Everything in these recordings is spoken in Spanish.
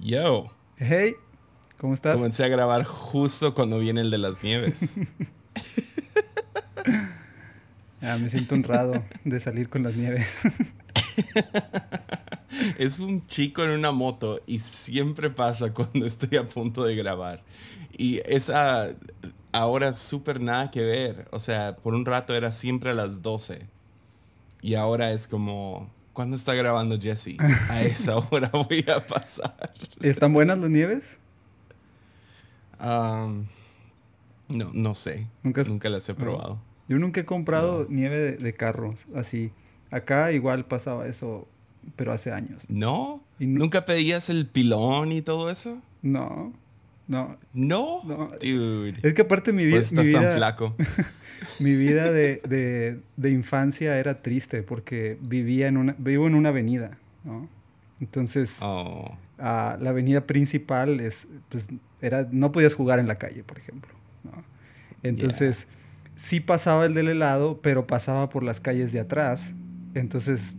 Yo. Hey, ¿cómo estás? Comencé a grabar justo cuando viene el de las nieves. ah, me siento honrado de salir con las nieves. es un chico en una moto y siempre pasa cuando estoy a punto de grabar. Y esa ahora súper nada que ver. O sea, por un rato era siempre a las 12. Y ahora es como, ¿cuándo está grabando Jesse? A esa hora voy a pasar. ¿Están buenas las nieves? no, no sé. ¿Nunca, nunca las he probado. Yo nunca he comprado nieve de, carros así. Acá igual pasaba eso, pero hace años. ¿No? ¿Nunca pedías el pilón y todo eso? No. No. No. Dude. Es que aparte mi vida. Pues estás tan flaco. mi vida de, infancia era triste porque vivía en una, vivo en una avenida, ¿no? Entonces, oh. la avenida principal es, pues, era, no podías jugar en la calle, por ejemplo, ¿no? Entonces, sí pasaba el del helado, pero pasaba por las calles de atrás. Entonces,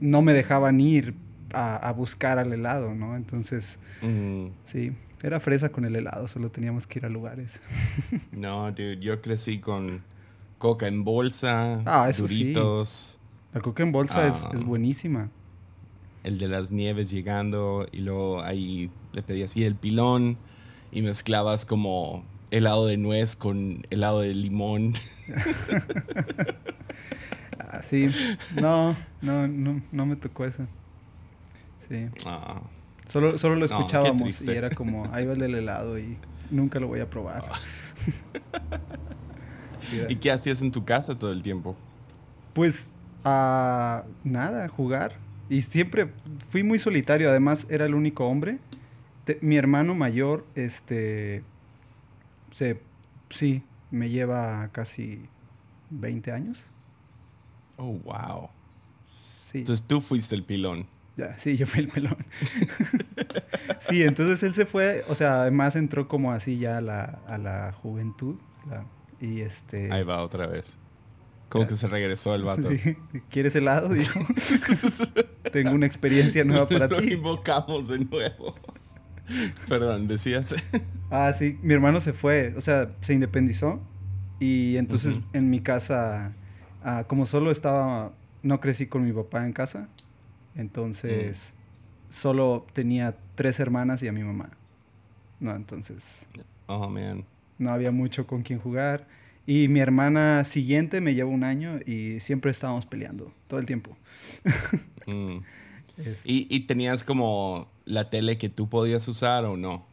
no me dejaban ir a, buscar al helado, ¿no? Entonces, mm. sí. Era fresa con el helado, solo teníamos que ir a lugares. no, dude, yo crecí con coca en bolsa, ah, duritos. La coca en bolsa es, ah. buenísima. El de las nieves llegando y luego ahí le pedías así el pilón y mezclabas como helado de nuez con helado de limón. ah, sí, no, no, no, no me tocó eso. Sí. Ah. Solo, solo lo escuchábamos y era como, ahí va el helado y nunca lo voy a probar. ¿Y qué hacías en tu casa todo el tiempo? Pues uh, nada, jugar. Y siempre fui muy solitario, además era el único hombre. mi hermano mayor, este, se, sí, me lleva casi 20 años. Oh, wow. Sí. Entonces tú fuiste el pilón. Ya, sí, yo fui el pelón. sí, entonces él se fue, o sea, además entró como así ya a la, a la juventud. Y este... Ahí va otra vez. Como que se regresó el vato. ¿Quieres helado? Dijo. Tengo una experiencia nueva para Lo ti. Lo invocamos de nuevo. Perdón, decías. ah, sí, mi hermano se fue, o sea, se independizó. Y entonces en mi casa, ah, como solo estaba, no crecí con mi papá en casa, entonces, mm. solo tenía tres hermanas y a mi mamá. No, entonces. Oh, man. No había mucho con quien jugar. Y mi hermana siguiente me lleva un año y siempre estábamos peleando, todo el tiempo. Mm. ¿Y, ¿Y, tenías como la tele que tú podías usar o no?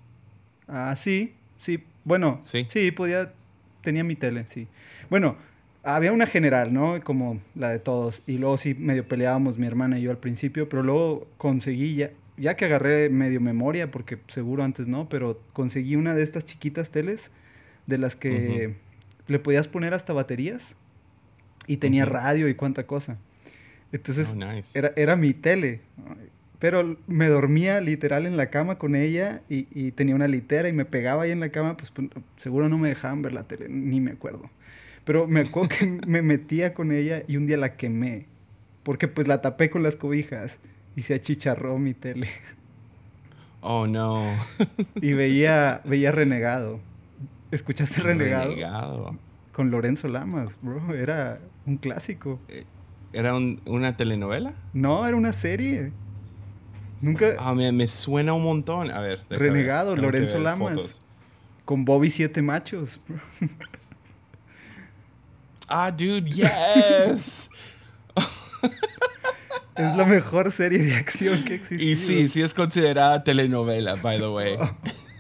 Ah, sí, sí. Bueno, sí, sí podía, tenía mi tele, sí. Bueno, había una general, ¿no? Como la de todos. Y luego sí medio peleábamos mi hermana y yo al principio, pero luego conseguí ya, ya que agarré medio memoria, porque seguro antes no, pero conseguí una de estas chiquitas teles de las que le podías poner hasta baterías y tenía radio y cuánta cosa. Entonces oh, era, era mi tele. Pero me dormía literal en la cama con ella y, y, tenía una litera y me pegaba ahí en la cama, pues, pues seguro no me dejaban ver la tele, ni me acuerdo. Pero me acuerdo que me metía con ella y un día la quemé. Porque pues la tapé con las cobijas y se achicharró mi tele. Oh, no. y veía, veía Renegado. ¿Escuchaste Renegado? Renegado. Con Lorenzo Lamas, bro. Era un clásico. Eh, ¿Era una telenovela? No, era una serie. Nunca... Ah, me, me suena un montón. A ver. Renegado, Lorenzo Lamas. Con Bobby Siete Machos, bro. Ah, dude, yes. es la mejor serie de acción que existe. Y sí, sí es considerada telenovela, by the way.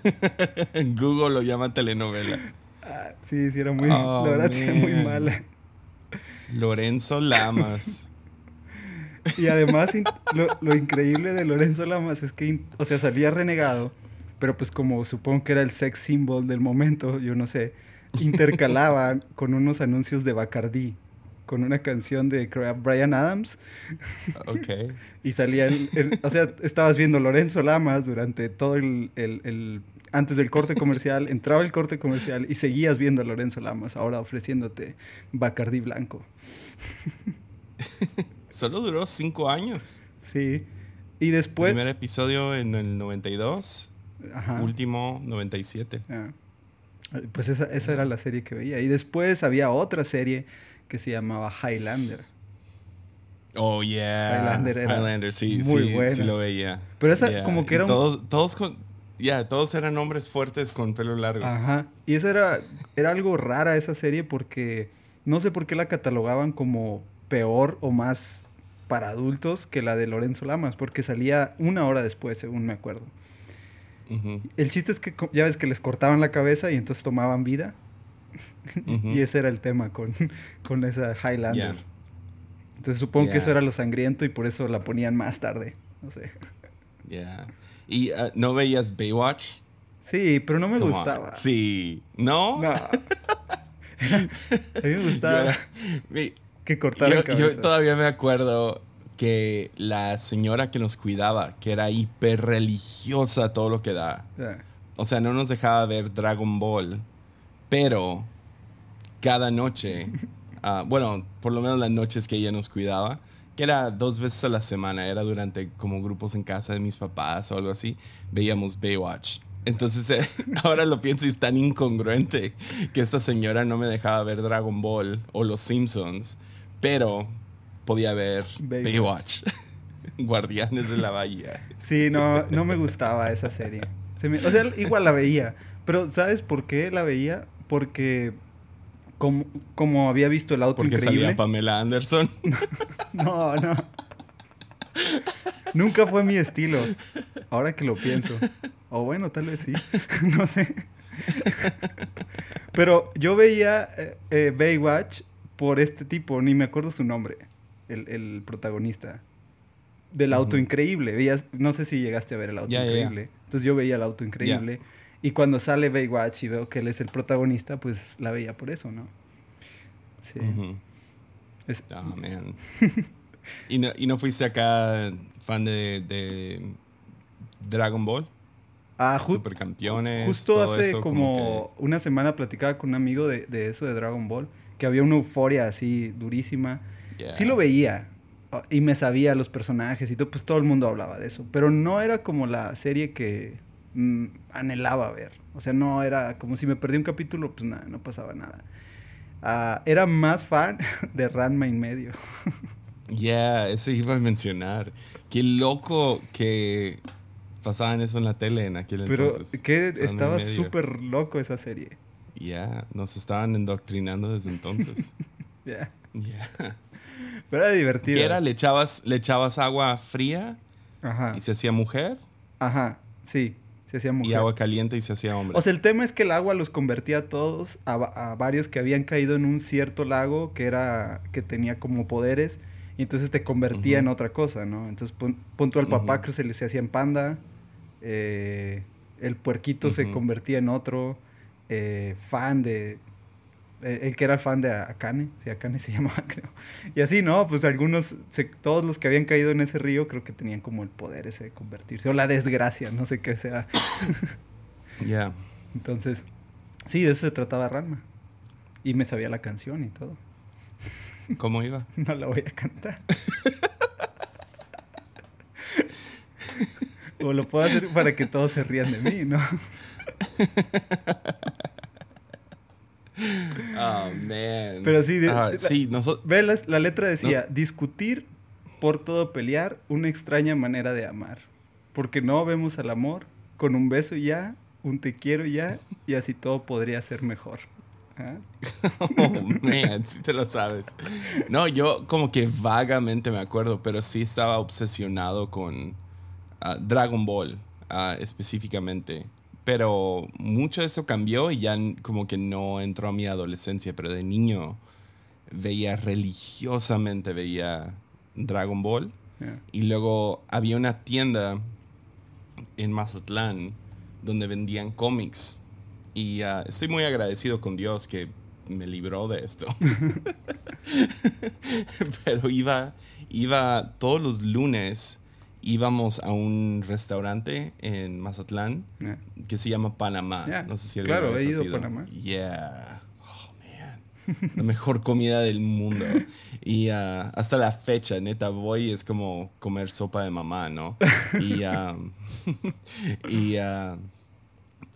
Google lo llama telenovela. Ah, sí, sí, era muy. Oh, la verdad, era muy mala. Lorenzo Lamas. Y además, lo, lo, increíble de Lorenzo Lamas es que, o sea, salía renegado, pero pues como supongo que era el sex symbol del momento, yo no sé intercalaba con unos anuncios de Bacardi, con una canción de Brian Adams. Ok. y salía, el, o sea, estabas viendo Lorenzo Lamas durante todo el, el, antes del corte comercial, entraba el corte comercial y seguías viendo a Lorenzo Lamas, ahora ofreciéndote Bacardi blanco. Solo duró cinco años. Sí. Y después... Primer episodio en el 92, Ajá. último 97. Ah. Pues esa, esa era la serie que veía. Y después había otra serie que se llamaba Highlander. Oh, yeah. Highlander era Highlander, sí, muy sí, buena. sí lo veía. Pero esa Yeah. como que era un- Todos, todos con... Ya, todos eran hombres fuertes con pelo largo. Ajá. Y esa era, era algo rara esa serie porque no sé por qué la catalogaban como peor o más para adultos que la de Lorenzo Lamas, porque salía una hora después, según me acuerdo. El chiste es que ya ves que les cortaban la cabeza y entonces tomaban vida. Y ese era el tema con, con esa Highlander. Entonces supongo que eso era lo sangriento y por eso la ponían más tarde. No sé. Yeah. ¿Y ah, no veías Baywatch? Sí, pero no me Come on. gustaba. Sí. ¿No? No. A mí me gustaba era- mi- que cortaran yo, yo todavía me acuerdo que la señora que nos cuidaba, que era hiper religiosa todo lo que da, o sea, no nos dejaba ver Dragon Ball, pero cada noche, ah, bueno, por lo menos las noches que ella nos cuidaba, que era dos veces a la semana, era durante como grupos en casa de mis papás o algo así, veíamos Baywatch. Entonces, eh, ahora lo pienso y es tan incongruente que esta señora no me dejaba ver Dragon Ball o Los Simpsons, pero podía ver Baywatch. Baywatch. Guardianes de la Bahía. Sí, no, no me gustaba esa serie. Se me- o sea, igual la veía. Pero ¿sabes por qué la veía? Porque como, como había visto el auto Porque increíble. salía Pamela Anderson. No, no. Nunca fue mi estilo. Ahora que lo pienso. O bueno, tal vez sí. no sé. Pero yo veía eh, eh, Baywatch por este tipo, ni me acuerdo su nombre, el, el protagonista. Del auto increíble. Veías, no sé si llegaste a ver el auto increíble. Entonces yo veía el auto increíble. Y cuando sale Baywatch y veo que él es el protagonista, pues la veía por eso, ¿no? Sí. Es- Oh, man. ¿Y no, ¿Y no fuiste acá fan de, de Dragon Ball? Ah, ju- Supercampeones. Justo hace eso, como, una semana platicaba con un amigo de, de eso de Dragon Ball, que había una euforia así durísima. yeah. Sí lo veía ah, y me sabía los personajes y todo, pues todo el mundo hablaba de eso, pero no era como la serie que mm, anhelaba ver. O sea, no era como si me perdí un capítulo, pues nada, no pasaba nada. Ah, era más fan de Ranma y medio. Yeah, eso iba a mencionar. Qué loco que pasaban eso en la tele en aquel Pero entonces. que Ranma y estaba súper loco esa serie. Yeah, nos estaban indoctrinando desde entonces. Ya. Yeah. Pero era divertido. ¿Qué era? ¿Le echabas, ¿Le echabas agua fría Ajá. y se hacía mujer? Ajá, sí, se hacía mujer. Y agua caliente y se hacía hombre. O sea, el tema es que el agua los convertía a todos, a, a varios que habían caído en un cierto lago que era que tenía como poderes y entonces te convertía en otra cosa, ¿no? Entonces pon, tú al papá que se le se hacía en panda, eh, el puerquito se convertía en otro eh, fan de el que era fan de Akane, sí, Akane se llamaba, creo. Y así, ¿no? Pues algunos, se- todos los que habían caído en ese río creo que tenían como el poder ese de convertirse, o la desgracia, no sé qué sea. Yeah. Entonces, sí, de eso se trataba Ranma. Y me sabía la canción y todo. ¿Cómo iba? No la voy a cantar. o lo puedo hacer para que todos se rían de mí, ¿no? Oh, man. Pero sí, de- sí, nosotros... Ve, la, la letra decía, discutir por todo pelear, una extraña manera de amar. Porque no vemos al amor con un beso ya, un te quiero ya, y así todo podría ser mejor. ¿Ah? Oh, man, sí te lo sabes. No, yo como que vagamente me acuerdo, pero sí estaba obsesionado con ah, Dragon Ball específicamente. Pero mucho de eso cambió y ya como que no entró a mi adolescencia, pero de niño veía religiosamente, veía Dragon Ball. Y luego había una tienda en Mazatlán donde vendían cómics. Y ah, estoy muy agradecido con Dios que me libró de esto. Pero iba, iba todos los lunes, íbamos a un restaurante en Mazatlán que se llama Panamá. No sé si alguna claro, vez he has ido a ido. Panamá. Yeah. Oh, man. la mejor comida del mundo. Y ah, hasta la fecha, neta, voy es como comer sopa de mamá, ¿no? Y, ah, y ah,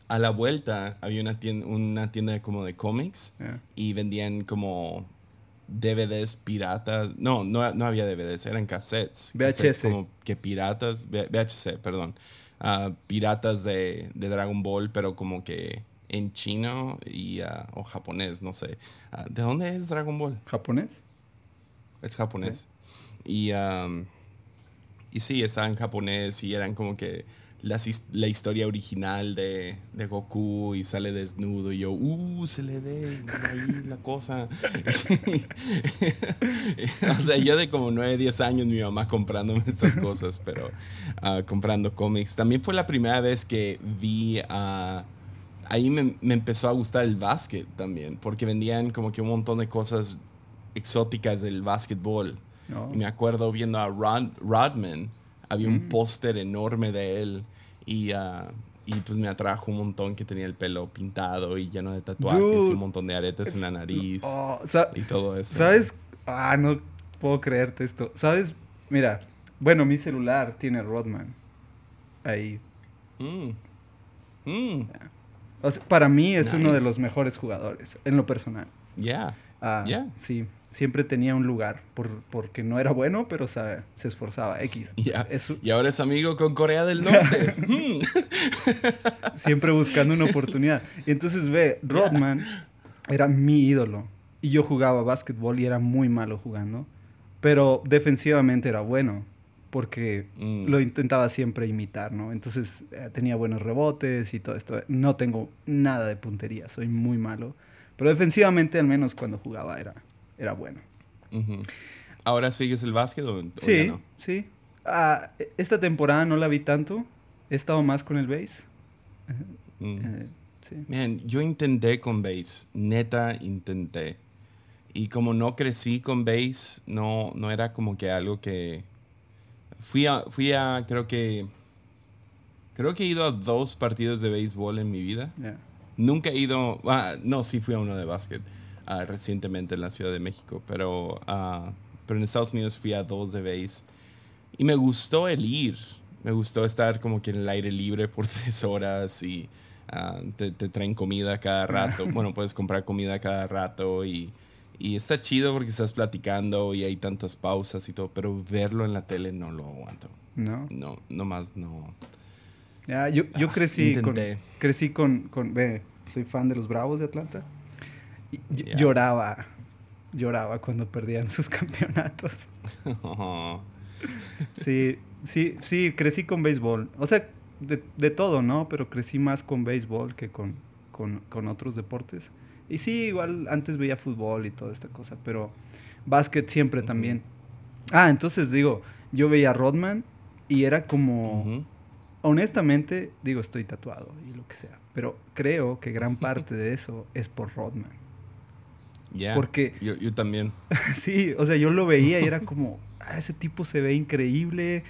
a la vuelta había una tienda, una tienda como de cómics Yeah. y vendían como DVDs piratas. No, no, no había DVDs, eran cassettes. Cassettes VHS. como que piratas, VHC, perdón. Ah, piratas de, de Dragon Ball, pero como que en chino y, ah, o japonés, no sé. Ah, ¿De dónde es Dragon Ball? ¿Japonés? Es japonés. Y, y sí, estaba en japonés y eran como que his- la historia original de, de Goku y sale desnudo y yo, uh, se le ve ahí la cosa. o sea, yo de como 9, 10 años mi mamá comprándome estas cosas, pero ah, comprando cómics. También fue la primera vez que vi a... ahí me, me empezó a gustar el básquet también, porque vendían como que un montón de cosas exóticas del básquetbol. No. Y me acuerdo viendo a Rod- Rodman, había un Mm. póster enorme de él y, ah, y pues me atrajo un montón que tenía el pelo pintado y lleno de tatuajes y un montón de aretes en la nariz Oh, sa- y todo eso. ¿Sabes? Ah, no puedo creerte esto. ¿Sabes? Mira, bueno, mi celular tiene Rodman. Ahí. Mm. Mm. O sea, para mí es uno de los mejores jugadores, en lo personal. Yeah. Ah, Yeah. Sí, siempre tenía un lugar, por, porque no era bueno, pero sabe, se esforzaba. X. Yeah. Es- Y ahora es amigo con Corea del Norte. Siempre buscando una oportunidad. Y entonces ve, Rodman era mi ídolo. Y yo jugaba básquetbol y era muy malo jugando. Pero defensivamente era bueno. Porque Mm. lo intentaba siempre imitar, ¿no? Entonces eh, tenía buenos rebotes y todo esto. No tengo nada de puntería, soy muy malo. Pero defensivamente, al menos cuando jugaba, era, era bueno. ¿Ahora sigues el básquet o, o ya Sí, no? sí. Ah, esta temporada no la vi tanto. He estado más con el base. Mm. Eh, sí. Man, yo intenté con bass, neta intenté. Y como no crecí con bass, no, no era como que algo que... Fui a, fui a, creo que... Creo que he ido a dos partidos de béisbol en mi vida. Nunca he ido... ah, no, sí fui a uno de básquet ah, recientemente en la Ciudad de México. Pero, ah, pero en Estados Unidos fui a dos de bass. Y me gustó el ir. Me gustó estar como que en el aire libre por tres horas y ah, te, te traen comida cada rato. bueno, puedes comprar comida cada rato y, y está chido porque estás platicando y hay tantas pausas y todo. Pero verlo en la tele no lo aguanto. ¿No? No, nomás no. Ya, yo, yo Ah, crecí, con, intenté. crecí con, con... Ve, soy fan de los Bravos de Atlanta. Lloraba. Lloraba cuando perdían sus campeonatos. Sí, sí, sí, crecí con béisbol. O sea, de, de todo, ¿no? Pero crecí más con béisbol que con, con, con otros deportes. Y sí, igual antes veía fútbol y toda esta cosa, pero básquet siempre también. Ah, entonces digo, yo veía a Rodman y era como... Honestamente, digo, estoy tatuado y lo que sea. Pero creo que gran parte de eso es por Rodman. Porque- Yo, yo también. Sí, o sea, yo lo veía y era como, "Ah, ese tipo se ve increíble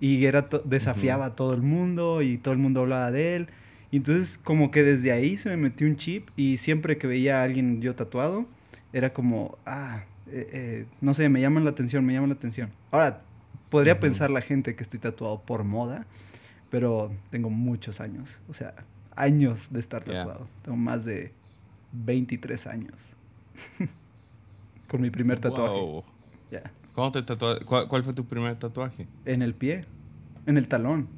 y era desafiaba a todo el mundo y todo el mundo hablaba de él. Y entonces como que desde ahí se me metió un chip y siempre que veía a alguien yo tatuado, era como, ah, eh, eh, no sé, me llaman la atención, me llaman la atención. Ahora, podría pensar la gente que estoy tatuado por moda, pero tengo muchos años, o sea, años de estar tatuado. Tengo más de 23 años. Con mi primer tatuaje. Wow. Ya. ¿Cómo te ¿Cuál, cuál fue tu primer tatuaje? En el pie. En el talón.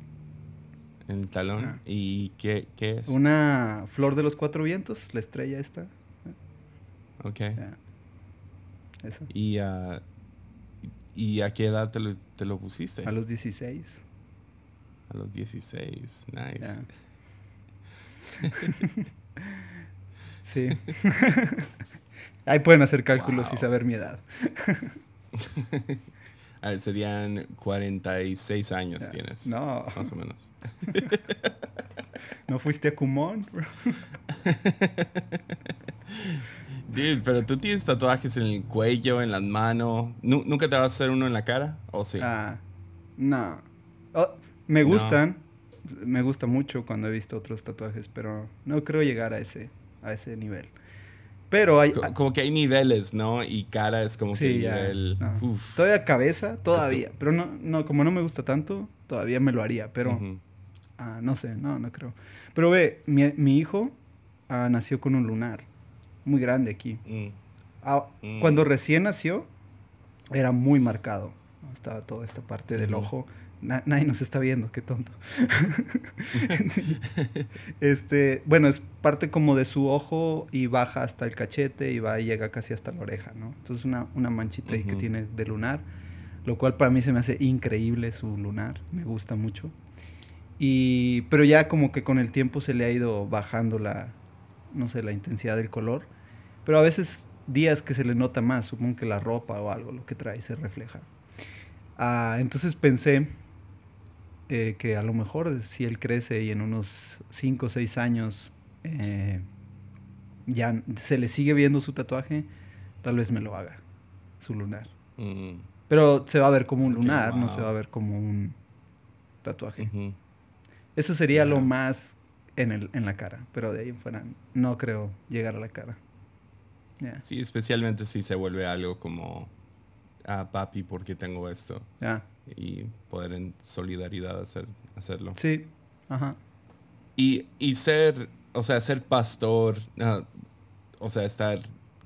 ¿En el talón? ¿Y qué, qué es? Una flor de los cuatro vientos, la estrella esta. Ok. Eso. ¿Y, ah, ¿Y a qué edad te lo, te lo pusiste? A los 16. A los 16. Nice. Sí. Ahí pueden hacer cálculos y saber mi edad. A ver, serían 46 años Ya. tienes. No, Más o menos. ¿no fuiste a Kumon? Dude, pero tú tienes tatuajes en el cuello, en las manos. Nu- ¿Nunca te vas a hacer uno en la cara? ¿O sí? Ah, no. Oh, me No. gustan. Me gusta mucho cuando he visto otros tatuajes, pero no creo llegar a ese, a ese nivel. Pero hay... Co- Como que hay niveles, ¿no? Y cara es como que ya, nivel... no. uf. Todavía cabeza, todavía. que- Pero no, no, como no me gusta tanto, todavía me lo haría. Pero ah, no sé, no, no creo. Pero ve, mi, mi hijo ah, nació con un lunar muy grande aquí. Mm. Ah, Mm. Cuando recién nació, era muy marcado. Estaba toda esta parte del ojo. Na- nadie nos está viendo, qué tonto. este, bueno, es parte como de su ojo y baja hasta el cachete y va y llega casi hasta la oreja, ¿no? Entonces una, una manchita ahí que tiene de lunar, lo cual para mí se me hace increíble su lunar, me gusta mucho. Y, pero ya como que con el tiempo se le ha ido bajando la, no sé, la intensidad del color. Pero a veces días que se le nota más, supongo que la ropa o algo, lo que trae, se refleja. Ah, entonces pensé eh, que a lo mejor si él crece y en unos 5 o 6 años eh, ya se le sigue viendo su tatuaje, tal vez me lo haga, su lunar. Mm. Pero se va a ver como un lunar, no se va a ver como un tatuaje. Ujú. Eso sería lo Ya. más en, el, en la cara, pero de ahí en fuera no creo llegar a la cara. Ya, Sí, especialmente si se vuelve algo como, ah, papi, porque tengo esto? ya. Y poder en solidaridad hacer, hacerlo. Sí, ajá. Y, y ser, o sea, ser pastor, ah, o sea, estar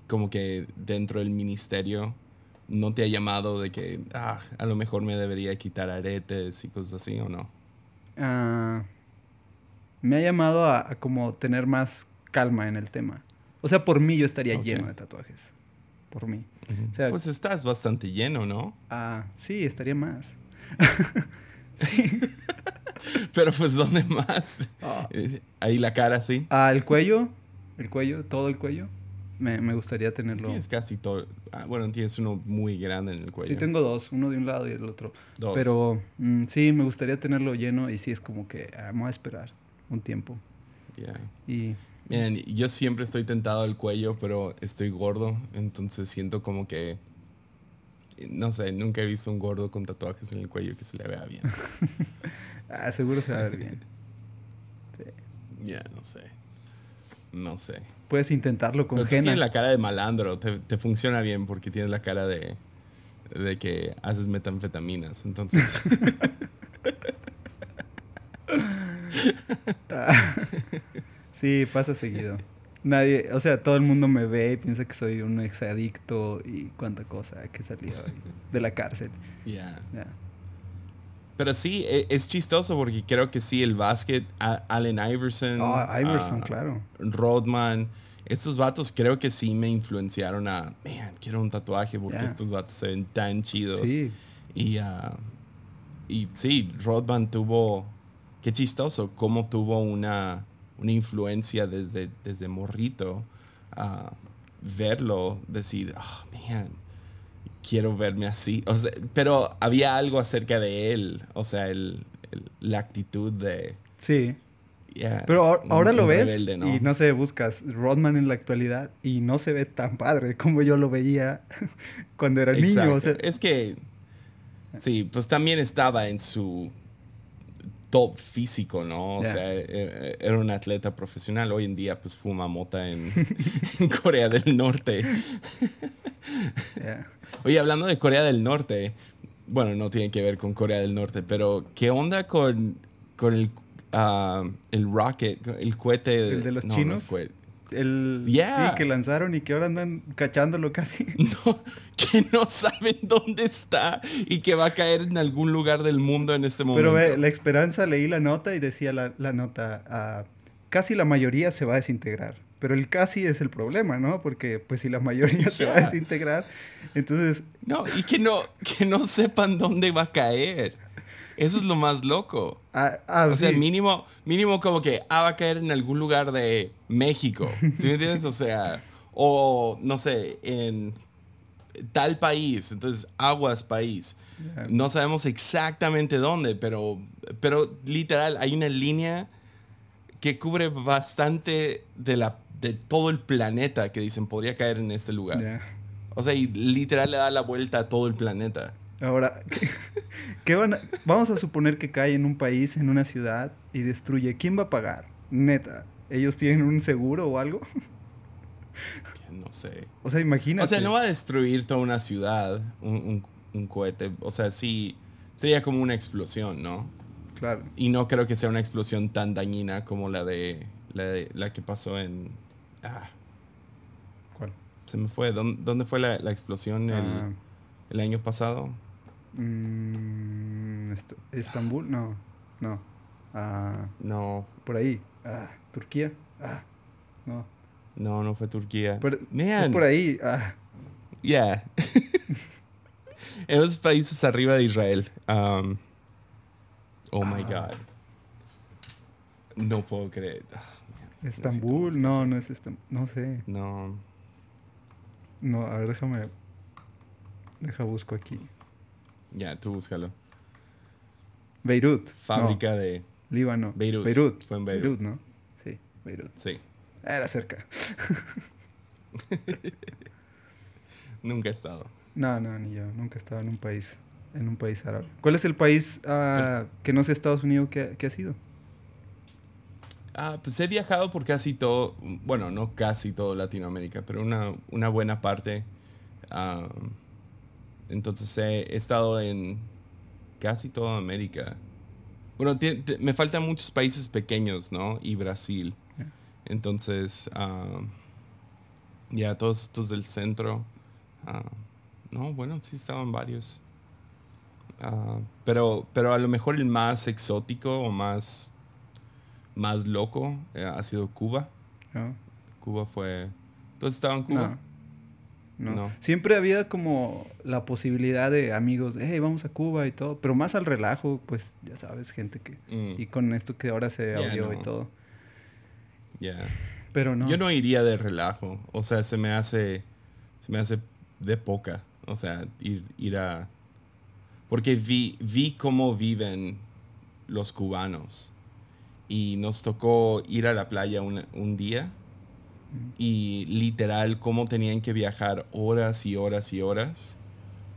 como que dentro del ministerio, ¿no te ha llamado de que, ah, a lo mejor me debería quitar aretes y cosas así o no? Ah, me ha llamado a, a como tener más calma en el tema. O sea, por mí yo estaría Ok. lleno de tatuajes. Por mí. Ujú. O sea- pues estás bastante lleno, ¿no? Ah, sí, estaría más. sí. Pero pues, ¿dónde más? Ah. Eh, Ahí la cara, sí. Ah, el cuello, el cuello, todo el cuello. Me, me gustaría tenerlo. Sí, es casi todo. Ah, bueno, tienes uno muy grande en el cuello. Sí, tengo dos, uno de un lado y el otro. Dos. Pero mm, sí, me gustaría tenerlo lleno y sí es como que ah, vamos a esperar un tiempo. Yeah. Y Miren, yo siempre estoy tentado al cuello, pero estoy gordo, entonces siento como que, no sé, nunca he visto un gordo con tatuajes en el cuello que se le vea bien. ah, seguro se va a ver bien. Sí. Ya, no sé. No sé. Puedes intentarlo con Pero tú tienes la cara de malandro, te, te funciona bien porque tienes la cara de, de que haces metanfetaminas, entonces... Sí, pasa seguido. Nadie, o sea, todo el mundo me ve y piensa que soy un exadicto y cuánta cosa que salió de la cárcel. Ya. Pero sí, e- es chistoso porque creo que sí, el básquet, Allen Iverson, Ah, Iverson, claro. Rodman, estos vatos creo que sí me influenciaron a, man, quiero un tatuaje porque estos vatos se ven tan chidos. Sí, Y, ah, y sí, Rodman tuvo, qué chistoso, cómo tuvo una, una influencia desde, desde morrito, a verlo, decir, oh, man, quiero verme así. O sea, pero había algo acerca de él, o sea, el, el- la actitud de... sí. yeah, Pero ahora, un- lo un ves rebelde, ¿no? y no sé, buscas Rodman en la actualidad y no se ve tan padre como yo lo veía cuando era niño. Exacto. O sea, es que, sí, pues también estaba en su top físico, ¿no? O sea, eh, era un atleta profesional. Hoy en día, pues fuma mota en, en Corea del Norte. Oye, hablando de Corea del Norte, bueno, no tiene que ver con Corea del Norte, pero ¿qué onda con, con el, ah, el rocket, el cohete? ¿El de los no, no chinos? El Yeah. sí, que lanzaron y que ahora andan cachándolo casi. No, que no saben dónde está y que va a caer en algún lugar del mundo en este momento. Pero ve, la esperanza, leí la nota y decía la, la nota, ah, casi la mayoría se va a desintegrar. Pero el casi es el problema, ¿no? Porque pues si la mayoría se va a desintegrar, entonces, No, y que no, que no sepan dónde va a caer. Eso es lo más loco. ah, ah, O sea, sí. mínimo, mínimo como que ah, va a caer en algún lugar de México. ¿Sí me entiendes? O sea, o no sé, en tal país, entonces aguas país. No sabemos exactamente dónde, pero, pero literal hay una línea que cubre bastante de, la, de todo el planeta que dicen podría caer en este lugar. O sea, y literal le da la vuelta a todo el planeta. Ahora, ¿qué, qué van a- vamos a suponer que cae en un país, en una ciudad y destruye. ¿Quién va a pagar? Neta, ¿ellos tienen un seguro o algo? No sé. O sea, imagínate. O sea, no va a destruir toda una ciudad un, un- un cohete. O sea, sí, sería como una explosión, ¿no? Claro. Y no creo que sea una explosión tan dañina como la de la, de- la que pasó en... Ah, ¿Cuál? se me fue. ¿Dónde, dónde fue la, la explosión el, Ah, el año pasado? Mm, est- ¿Estambul? No. No. Ah, No, por ahí. Ah, ¿Turquía? Ah, no. no, no fue Turquía. Man, Es por ahí. Ah, Yeah. en los países arriba de Israel. Um, oh my Ah. God. No puedo creer. Ah, ¿Estambul? No, no es Estambul. No sé. No. No, a ver, déjame. Deja busco aquí. Ya, tú búscalo. Beirut. Fábrica de. No, Líbano. Beirut. Beirut. Fue en Beirut. ¿no? Sí, Beirut. Sí. Era cerca. Nunca he estado. No, no, ni yo. Nunca he estado en un país, en un país árabe. ¿Cuál es el país ah, que no es Estados Unidos que, que ha sido? Ah, pues he viajado por casi todo, bueno, no casi todo Latinoamérica, pero una, una buena parte. Ah, entonces he, he estado en casi toda América. Bueno, me faltan muchos países pequeños, ¿no? Y Brasil. Entonces, ah, ya todos estos del centro. ah, no, bueno, sí estaban varios. Ah, pero, pero a lo mejor el más exótico o más, más loco eh, ha sido Cuba. ¿No? Cuba fue... ¿Tú has estado en Cuba? No. Siempre había como la posibilidad de amigos, hey, vamos a Cuba y todo, pero más al relajo, pues ya sabes, gente que... Mm, Y con esto que ahora se Ya, audio y todo. yeah. Pero no. Yo no iría de relajo. O sea, se me hace... Se me hace de poca. O sea, ir, ir a... Porque vi, vi cómo viven los cubanos. Y nos tocó ir a la playa un, un día. Y literal, cómo tenían que viajar horas y horas y horas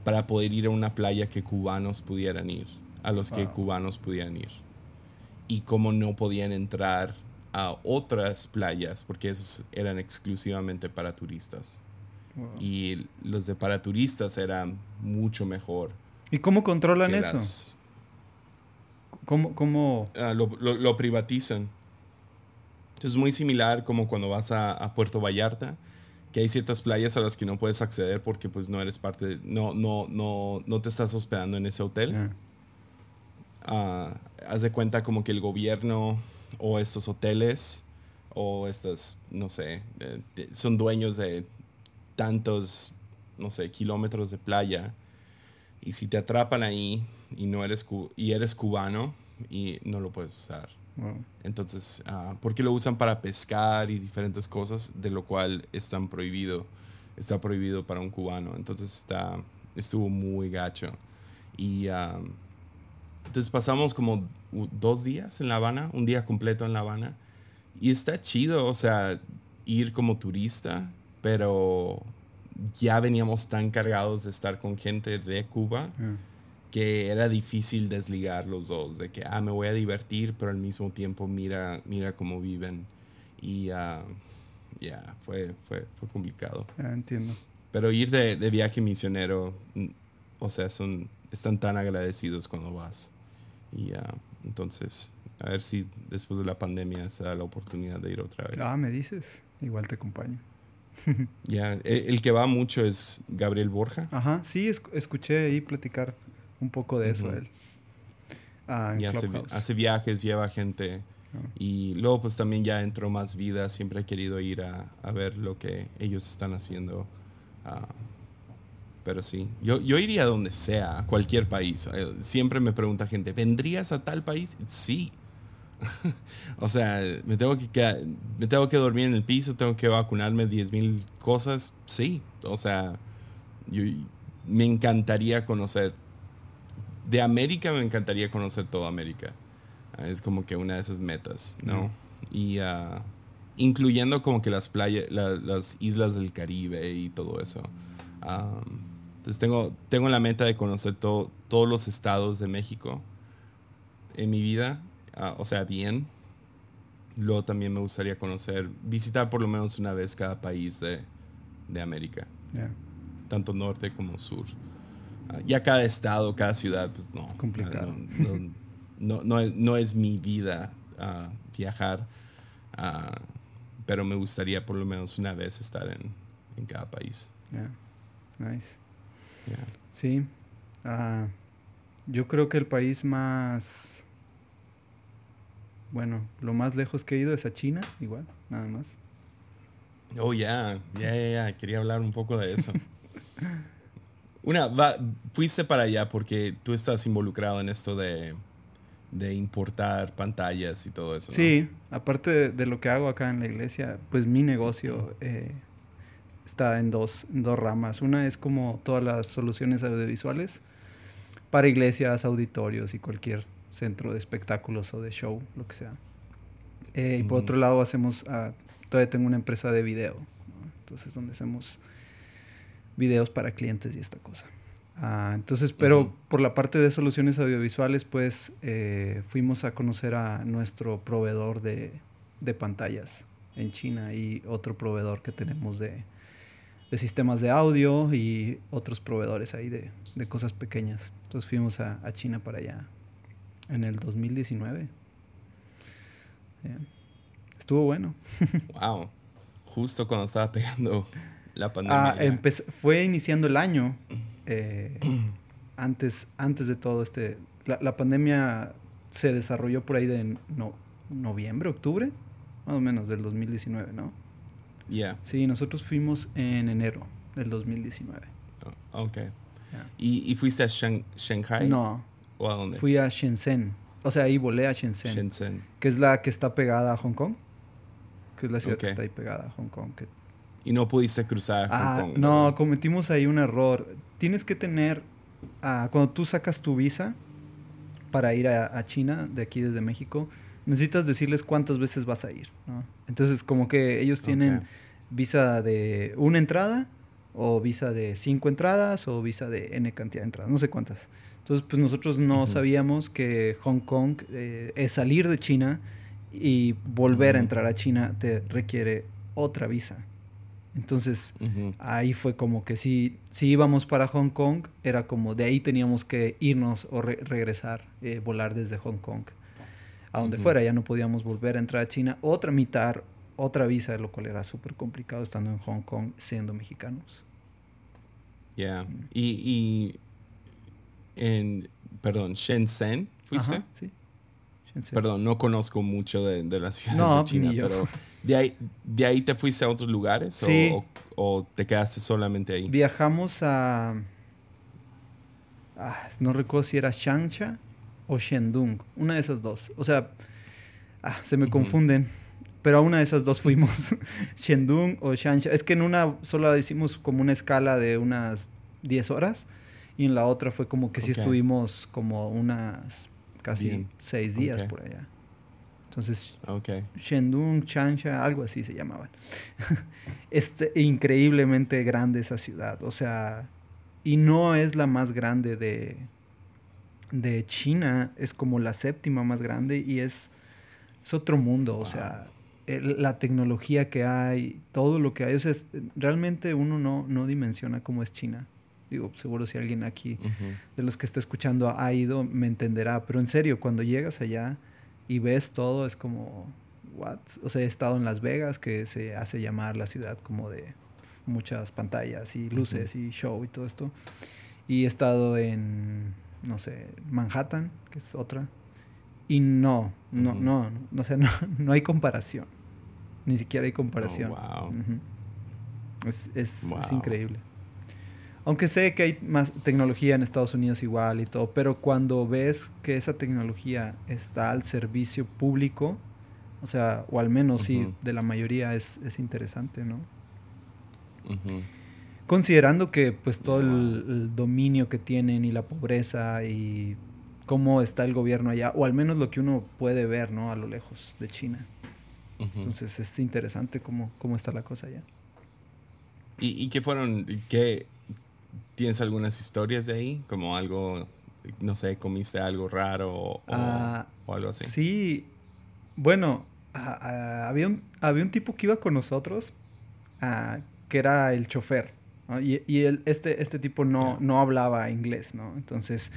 para poder ir a una playa que cubanos pudieran ir. A los que cubanos pudieran ir. Y cómo no podían entrar a otras playas porque esos eran exclusivamente para turistas. Wow. Y los de para turistas eran mucho mejor. ¿Y cómo controlan eso? las- ¿Cómo, cómo... ah, lo, lo- lo privatizan. Es muy similar como cuando vas a, a Puerto Vallarta, que hay ciertas playas a las que no puedes acceder porque pues no eres parte, de- no, no, no, no te estás hospedando en ese hotel. Ah, haz de cuenta como que el gobierno o estos hoteles o estas, no sé, eh, son dueños de tantos, no sé, kilómetros de playa. Y si te atrapan ahí y no eres cu- y eres cubano y no lo puedes usar. Wow. Entonces, ah, porque lo usan para pescar y diferentes cosas, de lo cual están prohibido, está prohibido para un cubano. Entonces está, estuvo muy gacho. Y ah, entonces pasamos como dos días en La Habana, un día completo en La Habana. Y está chido, o sea, ir como turista, pero ya veníamos tan cargados de estar con gente de Cuba Ah. Que era difícil desligar los dos, de que, ah, me voy a divertir, pero al mismo tiempo mira, mira cómo viven. Y ah, ya, fue, fue, fue complicado. Entiendo. Pero ir de, de viaje misionero, mm, o sea, son, están tan agradecidos cuando vas. Y ah, entonces, a ver si después de la pandemia se da la oportunidad de ir otra vez. Ah, me dices. Igual te acompaño. Ya, el, el que va mucho es Gabriel Borja. Ajá, sí, es- escuché ahí platicar un poco de eso Ujú. a él. Ah, y hace, hace viajes, lleva gente. Ah. Y luego pues también ya entró más vida. Siempre he querido ir a, a ver lo que ellos están haciendo. Ah, pero sí, yo, yo iría a donde sea, a cualquier país. Eh, Siempre me pregunta gente, ¿vendrías a tal país? Sí. o sea, me tengo, que, quedar- me tengo que dormir en el piso, tengo que vacunarme 10 mil cosas. Sí. O sea, yo, me encantaría conocer. De América me encantaría conocer toda América. Ah, Es como que una de esas metas, ¿no? Y ah, incluyendo como que las playas, la- las islas del Caribe y todo eso. Entonces tengo, tengo la meta de conocer todo, todos los estados de México en mi vida, ah, o sea, bien. luego también me gustaría conocer, visitar por lo menos una vez cada país de, de América, tanto norte como sur. Ya cada estado, cada ciudad, pues no. Complicado. No, no, no, es, no es mi vida ah, viajar, ah, pero me gustaría por lo menos una vez estar en, en cada país. Ya. Nice. Yeah. Sí. Ah, yo creo que el país más. Bueno, lo más lejos que he ido es a China, igual, nada más. Oh, ya, ya, ya, ya. Quería hablar un poco de eso. Una, va- fuiste para allá porque tú estás involucrado en esto de, de importar pantallas y todo eso. ¿no? Sí, aparte de, de lo que hago acá en la iglesia, pues mi negocio eh, está en dos, en dos ramas. Una es como todas las soluciones audiovisuales para iglesias, auditorios y cualquier centro de espectáculos o de show, lo que sea. Eh, y por Ujú. otro lado hacemos, ah, todavía tengo una empresa de video, ¿no? entonces donde hacemos videos para clientes y esta cosa. Ah, entonces, pero por la parte de soluciones audiovisuales, pues eh, fuimos a conocer a nuestro proveedor de, de pantallas en China y otro proveedor que tenemos de, de sistemas de audio y otros proveedores ahí de, de cosas pequeñas. Entonces fuimos a, a China para allá en el 2019. Yeah. Estuvo bueno. Wow. Justo cuando estaba pegando la pandemia. Ah, ya. empez- fue iniciando el año eh, antes, antes de todo este... La, la pandemia se desarrolló por ahí de no- noviembre, octubre, más o menos del 2019, ¿no? Yeah. Sí, nosotros fuimos en enero del 2019. Oh, ok. ya. ¿Y, y fuiste a Shan- Shanghai? No, ¿O a dónde? fui a Shenzhen. O sea, ahí volé a Shenzhen, Shenzhen. que es la que está pegada a Hong Kong. Que es la ciudad que está ahí pegada a Hong Kong. que Y no pudiste cruzar Hong Ah, Kong. no, cometimos ahí un error. Tienes que tener, ah, cuando tú sacas tu visa para ir a, a China, de aquí desde México, necesitas decirles cuántas veces vas a ir. ¿no? Entonces, como que ellos tienen visa de una entrada, o visa de cinco entradas, o visa de N cantidad de entradas, no sé cuántas. Entonces, pues nosotros no sabíamos que Hong Kong eh, es salir de China y volver a entrar a China te requiere otra visa. Entonces, ahí fue como que si, si íbamos para Hong Kong, era como de ahí teníamos que irnos o re- regresar, eh, volar desde Hong Kong a donde fuera. Ya no podíamos volver a entrar a China o tramitar otra visa, lo cual era súper complicado estando en Hong Kong siendo mexicanos. Yeah. Y, y en, perdón, Shenzhen, ¿fuiste? Ajá, sí. Shenzhen. Perdón, no conozco mucho de, de las ciudades No, de China, ni yo. pero ¿de ahí, ¿de ahí te fuiste a otros lugares o- Sí. o, o te quedaste solamente ahí? Viajamos a... ah, no recuerdo si era Changsha o Shendong, una de esas dos. O sea, ah, se me confunden, pero a una de esas dos fuimos, Shendong o Changsha. Es que en una sola hicimos como una escala de unas 10 horas y en la otra fue como que sí Ok. estuvimos como unas casi Bien. 6 días por allá. Entonces, Ok. Shendong, Changsha, algo así se llamaban. este, increíblemente grande esa ciudad, o sea, y no es la más grande de, de China, es como la séptima más grande y es, es otro mundo, o sea, el- la tecnología que hay, todo lo que hay, o sea, es- realmente uno no, no dimensiona cómo es China. Digo, seguro si alguien aquí de los que está escuchando ha ido, me entenderá. Pero en serio, cuando llegas allá y ves todo, es como, ¿what? O sea, he estado en Las Vegas, que se hace llamar la ciudad como de muchas pantallas y luces y show y todo esto. Y he estado en, no sé, Manhattan, que es otra. Y no, no, Ujú. no, no, o sea, no, no hay comparación. Ni siquiera hay comparación. Oh, wow. Es, es, es Wow. increíble. Aunque sé que hay más tecnología en Estados Unidos igual y todo, pero cuando ves que esa tecnología está al servicio público, o sea, o al menos sí, Ujú. de la mayoría es, es interesante, ¿no? Considerando que pues todo el, dominio que tienen y la pobreza y cómo está el gobierno allá, o al menos lo que uno puede ver, ¿no? A lo lejos de China. Entonces es interesante cómo, cómo está la cosa allá. ¿Y, y qué fueron? ¿Qué, ¿Tienes algunas historias de ahí? Como algo, no sé, comiste algo raro o, o- Ah, o algo así. Sí, bueno, había, un, había un tipo que iba con nosotros, que era el chofer. Y, y este, este tipo no, no hablaba inglés, ¿no? Entonces,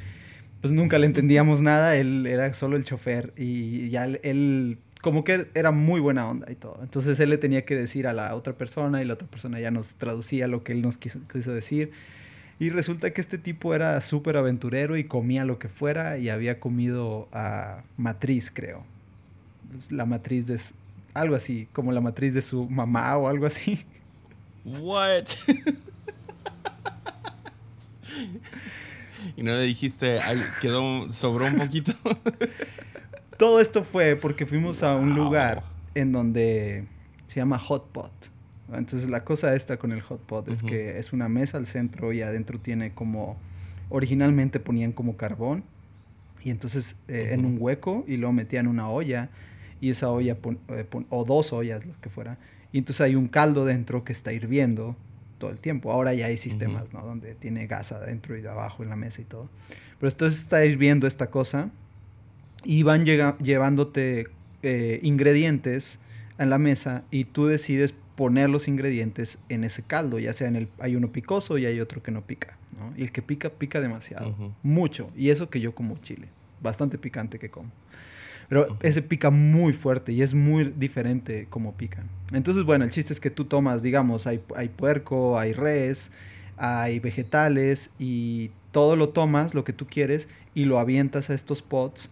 pues nunca le entendíamos nada, él era solo el chofer y ya él, como que era muy buena onda y todo. Entonces él le tenía que decir a la otra persona y la otra persona ya nos traducía lo que él nos quiso, quiso decir. Y resulta que este tipo era súper aventurero y comía lo que fuera y había comido a matriz, creo. La matriz de... Algo así, como la matriz de su mamá o algo así. What? y no le dijiste, quedó, sobró un poquito. Todo esto fue porque fuimos a un lugar en donde se llama Hot Pot. Entonces la cosa esta con el hot pot es que es una mesa al centro y adentro tiene como, originalmente ponían como carbón y entonces eh, en un hueco y luego metían una olla y esa olla, eh, o dos ollas, lo que fuera, y entonces hay un caldo dentro que está hirviendo todo el tiempo. Ahora ya hay sistemas, ¿no? Donde tiene gas adentro y abajo en la mesa y todo. Pero entonces está hirviendo esta cosa y van llevándote eh, ingredientes en la mesa y tú decides poner los ingredientes en ese caldo, ya sea en el, hay uno picoso y hay otro que no pica, ¿no? Y el que pica, pica demasiado, mucho, y eso que yo como chile, bastante picante que como. Pero ese pica muy fuerte y es muy diferente como pican. Entonces, bueno, el chiste es que tú tomas, digamos, hay, hay puerco, hay res, hay vegetales y todo lo tomas, lo que tú quieres, y lo avientas a estos pots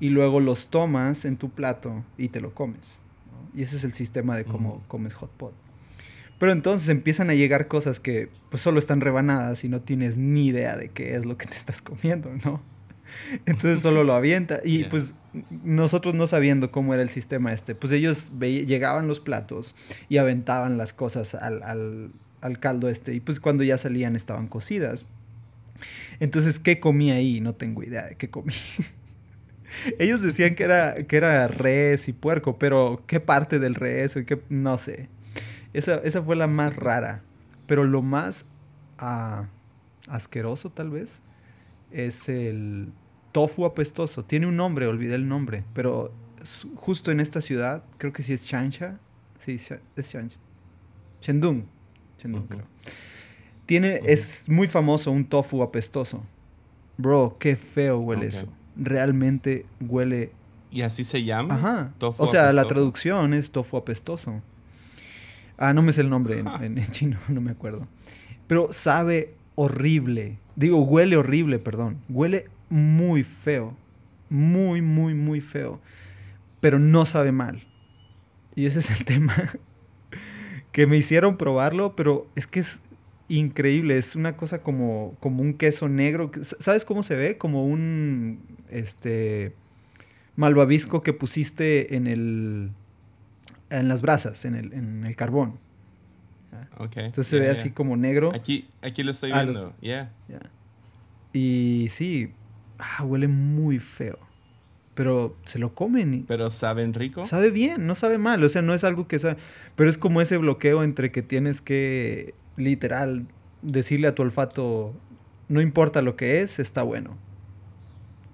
y luego los tomas en tu plato y te lo comes. Y ese es el sistema de cómo comes hot pot. Pero entonces empiezan a llegar cosas que pues solo están rebanadas y no tienes ni idea de qué es lo que te estás comiendo, ¿no? Entonces solo lo avienta. Y pues nosotros no sabiendo cómo era el sistema este, pues ellos llegaban los platos y aventaban las cosas al, al, al, caldo este. Y pues cuando ya salían estaban cocidas. Entonces, ¿qué comí ahí? No tengo idea de qué comí. Ellos decían que era, que era res y puerco, pero ¿qué parte del res? qué? No sé. Esa, esa fue la más rara. Pero lo más ah, asqueroso, tal vez, es el tofu apestoso. Tiene un nombre, olvidé el nombre, pero justo en esta ciudad, creo que sí es Changsha. Sí, es Changsha. Shendong. Shendong, creo. Tiene, es muy famoso un tofu apestoso. Bro, qué feo huele eso realmente huele. ¿Y así se llama? Ajá. o sea, la traducción es tofu apestoso. Ah, no me sé el nombre en, chino, no me acuerdo. Pero sabe horrible. Digo, huele horrible, perdón. Huele muy feo. Muy, muy, muy feo. Pero no sabe mal. Y ese es el tema. que me hicieron probarlo, pero es que es increíble. Es una cosa como, como un queso negro. ¿Sabes cómo se ve? Como un este malvavisco que pusiste en el en las brasas, en el, en el carbón. Entonces se ve así como negro. Aquí, aquí lo estoy ah, viendo, yeah. Y sí, ah, huele muy feo. Pero se lo comen. Pero saben rico. Sabe bien, no sabe mal. O sea, no es algo que sabe. Pero es como ese bloqueo entre que tienes que, literal, decirle a tu olfato, no importa lo que es, está bueno.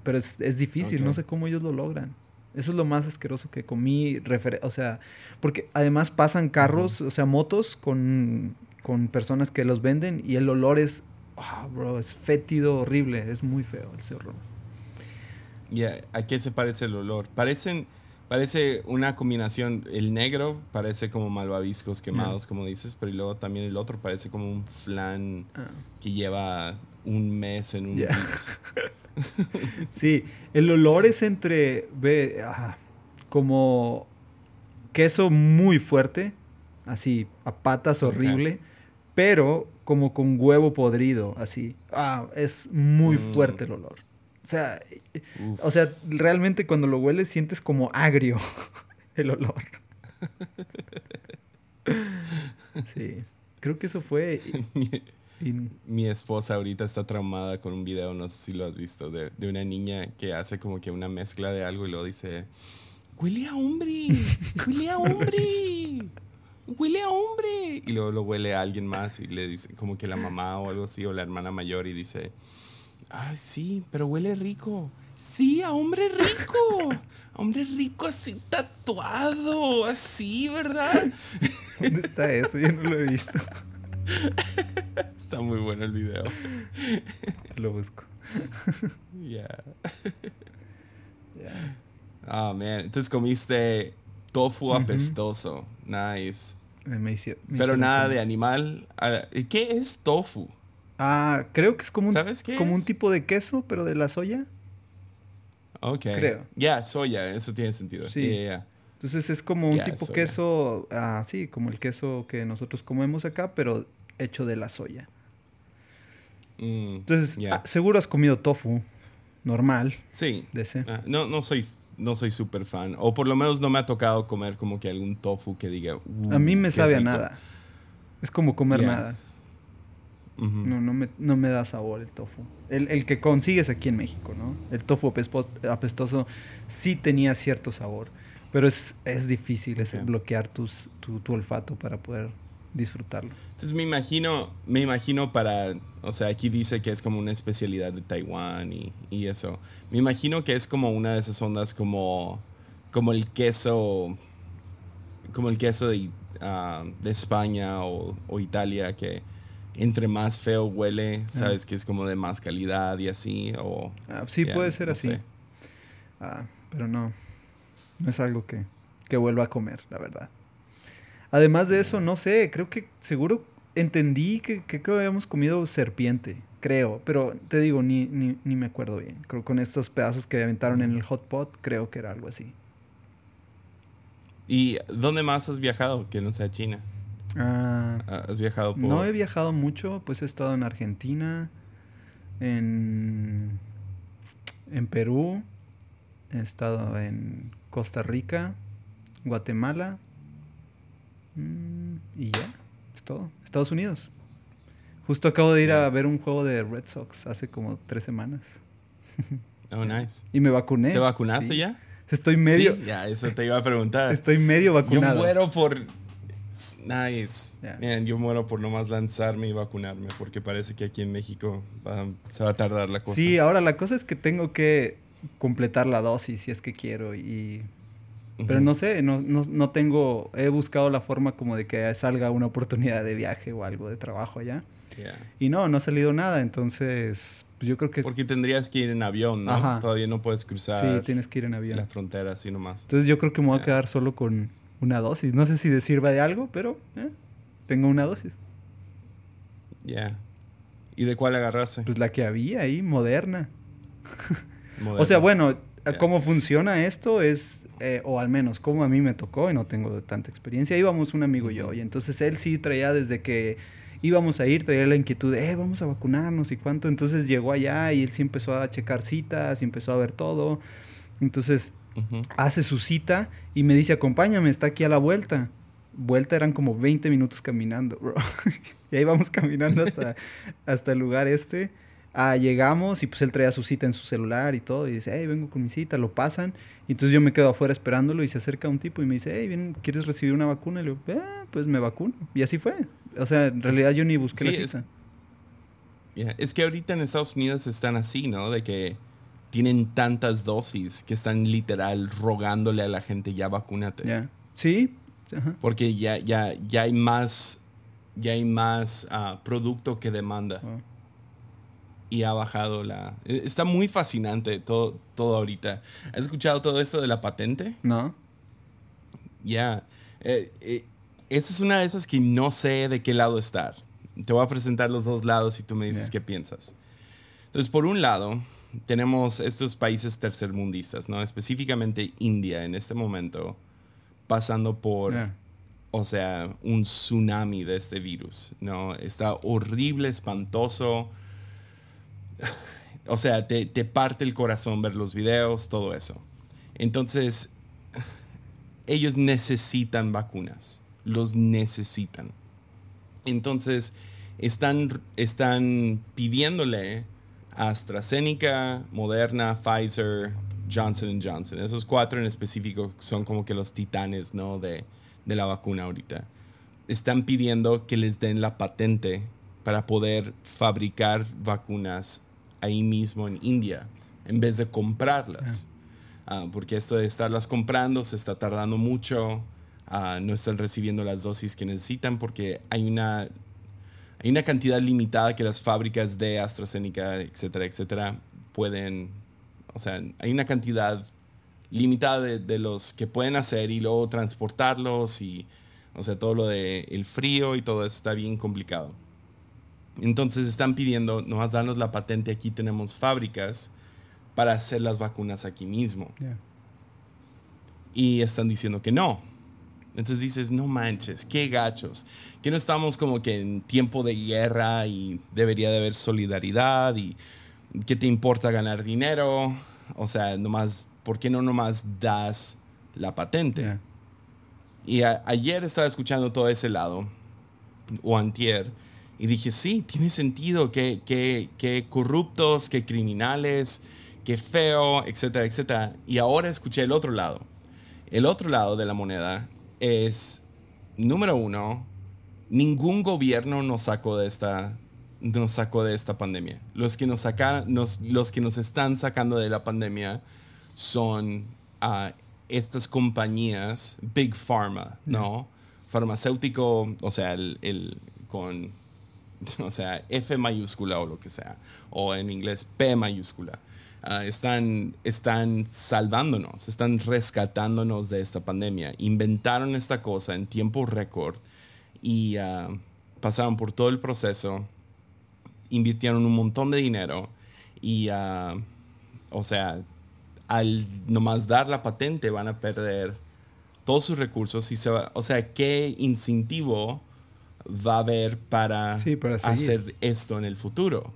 Pero es, es difícil, no sé cómo ellos lo logran. Eso es lo más asqueroso que comí. O sea, porque además pasan carros, o sea, motos con, con, personas que los venden y el olor es, oh, bro, es fétido, horrible. Es muy feo ese horror. ¿Y a, qué se parece el olor? Parecen, parece una combinación. El negro parece como malvaviscos quemados, como dices, pero luego también el otro parece como un flan ah. que lleva un mes en un sí, el olor es entre, ve, como queso muy fuerte, así, a patas horrible, pero como con huevo podrido, así. Ah, es muy mm. fuerte el olor. O sea, o sea, realmente cuando lo hueles sientes como agrio el olor. sí, creo que eso fue. Mi esposa ahorita está traumada con un video, no sé si lo has visto, de, de, una niña que hace como que una mezcla de algo y lo dice, huele a hombre, huele a hombre, huele a hombre. Y luego lo huele a alguien más y le dice como que la mamá o algo así, o la hermana mayor y dice, ay, sí, pero huele rico. Sí, a hombre rico, a hombre rico así, ta, tatuado así, ¿verdad? ¿Dónde está eso? Yo no lo he visto. Está muy bueno el video. Lo busco. Yeah. Ya. Ah, man. Entonces comiste tofu apestoso. Nice. Me- me Pero nada de animal. Ah, ¿Qué es tofu? Ah, creo que es como un, ¿Sabes qué como un es? tipo de queso, pero de la soya. Ok. Creo. Ya, soya. Eso tiene sentido. Sí. Yeah, yeah. Entonces es como un tipo soya. queso, ah, sí, como el queso que nosotros comemos acá, pero hecho de la soya. Mm, Entonces, ah, seguro has comido tofu normal Sí. de ese. Ah, no, no soy no soy súper fan. O por lo menos no me ha tocado comer como que algún tofu que diga. a mí "Uh, me sabe a rico". nada. Es como comer Ya. No, no me, no me da sabor el tofu. El, el que consigues aquí en México, ¿no? El tofu apestoso sí tenía cierto sabor, pero es, es difícil es Ok. bloquear tus, tu, tu olfato para poder disfrutarlo. Entonces me imagino, me imagino para, o sea, aquí dice que es como una especialidad de Taiwán y, y eso. Me imagino que es como una de esas ondas como, como el queso, como el queso de, ah, de España o, o Italia que entre más feo huele, sabes que es como de más calidad y así. O, Ah, sí, puede ser no así. Ah, pero no. No es algo que, que vuelva a comer, la verdad. Además de eso, no sé, creo que seguro entendí que, que creo que habíamos comido serpiente, creo, pero te digo, ni, ni, ni me acuerdo bien. Creo con estos pedazos que aventaron en el hot pot, creo que era algo así. ¿Y dónde más has viajado que no sea China? Ah, ¿Has viajado por...? no he viajado mucho, pues he estado en Argentina, en, en Perú, he estado en Costa Rica, Guatemala mm, y ya, es todo. Estados Unidos. Justo acabo de ir a ver un juego de Red Sox hace como tres semanas Oh, nice. y me vacuné. ¿Te vacunaste Sí. ya? Estoy medio, Sí, ya, eso te iba a preguntar. estoy medio Yo vacunado. muero por. Nice. Man, yo muero por nomás lanzarme y vacunarme, porque parece que aquí en México va- se va a tardar la cosa. Sí, ahora la cosa es que tengo que completar la dosis si es que quiero y pero no sé, no, no, no tengo, he buscado la forma como de que salga una oportunidad de viaje o algo de trabajo allá Yeah. y no, no ha salido nada, entonces pues yo creo que Porque tendrías que ir en avión, ¿no? Ajá. Todavía no puedes sí, cruzar tienes que ir en avión. la frontera así nomás. Entonces yo creo que me voy a quedar solo con una dosis. No sé si sirva de algo, pero eh, tengo una dosis. Ya. ¿Y de cuál agarraste? Pues la que había ahí, moderna. O Moderna. sea, bueno, cómo funciona esto es, eh, o al menos como a mí me tocó y no tengo tanta experiencia. Íbamos un amigo y yo, y entonces él sí traía desde que íbamos a ir, traía la inquietud de, eh, vamos a vacunarnos y cuánto. Entonces llegó allá y él sí empezó a checar citas y empezó a ver todo. Entonces Hace su cita y me dice, acompáñame, está aquí a la vuelta. Vuelta eran como 20 minutos caminando, bro. y ahí vamos caminando hasta, hasta el lugar este. Ah, llegamos y pues él traía su cita en su celular y todo. Y dice, hey, vengo con mi cita, lo pasan. Y entonces yo me quedo afuera esperándolo y se acerca un tipo y me dice, hey, bien, ¿quieres recibir una vacuna? Y le digo, "Ah, pues me vacuno. Y así fue. O sea, en realidad yo ni busqué sí, la es- cita. Ya, Es que ahorita en Estados Unidos están así, ¿no? De que tienen tantas dosis que están literal rogándole a la gente ya vacúnate. Sí. Porque ya, ya, ya hay más, ya hay más ah, producto que demanda. Oh. y ha bajado la... eh, Está muy fascinante todo, todo ahorita. ¿Has escuchado todo esto de la patente? ¿No? Ya. Eh, eh, esa es una de esas que no sé de qué lado estar. Te voy a presentar los dos lados y tú me dices Ya. qué piensas. Entonces, por un lado, tenemos estos países tercermundistas, ¿no? Específicamente India en este momento, pasando por... O sea, un tsunami de este virus, ¿no? Está horrible, espantoso. O sea, te, te parte el corazón ver los videos, todo eso. Entonces, ellos necesitan vacunas, los necesitan. Entonces, están, están pidiéndole AstraZeneca, Moderna, Pfizer, Johnson Johnson. Esos cuatro en específico son como que los titanes, ¿no? De, de la vacuna ahorita. Están pidiendo que les den la patente para poder fabricar vacunas ahí mismo en India, en vez de comprarlas. ah, porque esto de estarlas comprando se está tardando mucho, ah, no están recibiendo las dosis que necesitan porque hay una, hay una cantidad limitada que las fábricas de AstraZeneca, etcétera, etcétera, pueden, o sea, hay una cantidad limitada de, los que pueden hacer y luego transportarlos y, o sea, todo lo de el frío y todo eso está bien complicado. Entonces están pidiendo, nomás danos la patente, aquí tenemos fábricas para hacer las vacunas aquí mismo. Y están diciendo que no. Entonces dices, no manches, qué gachos. Que no estamos como que en tiempo de guerra y debería de haber solidaridad y que te importa ganar dinero. O sea, nomás, ¿por qué no nomás das la patente? Y ayer estaba escuchando todo ese lado, o antier, y dije, sí, tiene sentido, que, que, corruptos, que criminales, que feo, etcétera, etcétera. Y ahora escuché el otro lado. El otro lado de la moneda es, número uno, ningún gobierno nos sacó de esta, nos sacó de esta pandemia. Los que nos, saca, los que nos están sacando de la pandemia son uh, estas compañías, Big Pharma, ¿no? Farmacéutico, o sea, el con o sea, F mayúscula o lo que sea, o en inglés P mayúscula. Ah, están, están salvándonos, están rescatándonos de esta pandemia. Inventaron esta cosa en tiempo récord y uh, pasaron por todo el proceso, invirtieron un montón de dinero y, uh, o sea, al nomás dar la patente van a perder todos sus recursos y se va, o sea, qué incentivo va a haber para, hacer esto en el futuro.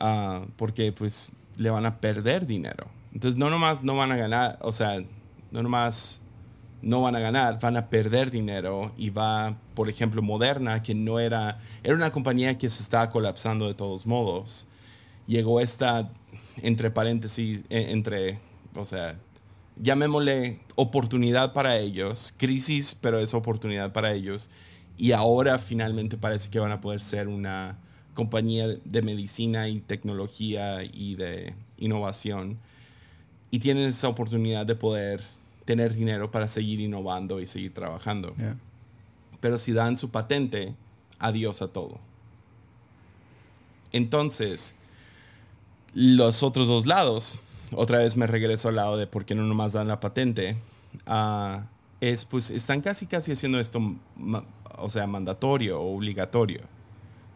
Ah, porque pues le van a perder dinero. Entonces no nomás no van a ganar, o sea, no nomás no van a ganar, van a perder dinero y va, por ejemplo, Moderna, que no era, era una compañía que se estaba colapsando de todos modos. Llegó esta, entre paréntesis, e, entre, o sea, llamémosle oportunidad para ellos, crisis, pero es oportunidad para ellos y ahora finalmente parece que van a poder ser una compañía de medicina y tecnología y de innovación y tienen esa oportunidad de poder tener dinero para seguir innovando y seguir trabajando. Pero si dan su patente, adiós a todo. Entonces, los otros dos lados, otra vez me regreso al lado de por qué no nomás dan la patente, uh, es pues están casi casi haciendo esto o sea, mandatorio o obligatorio.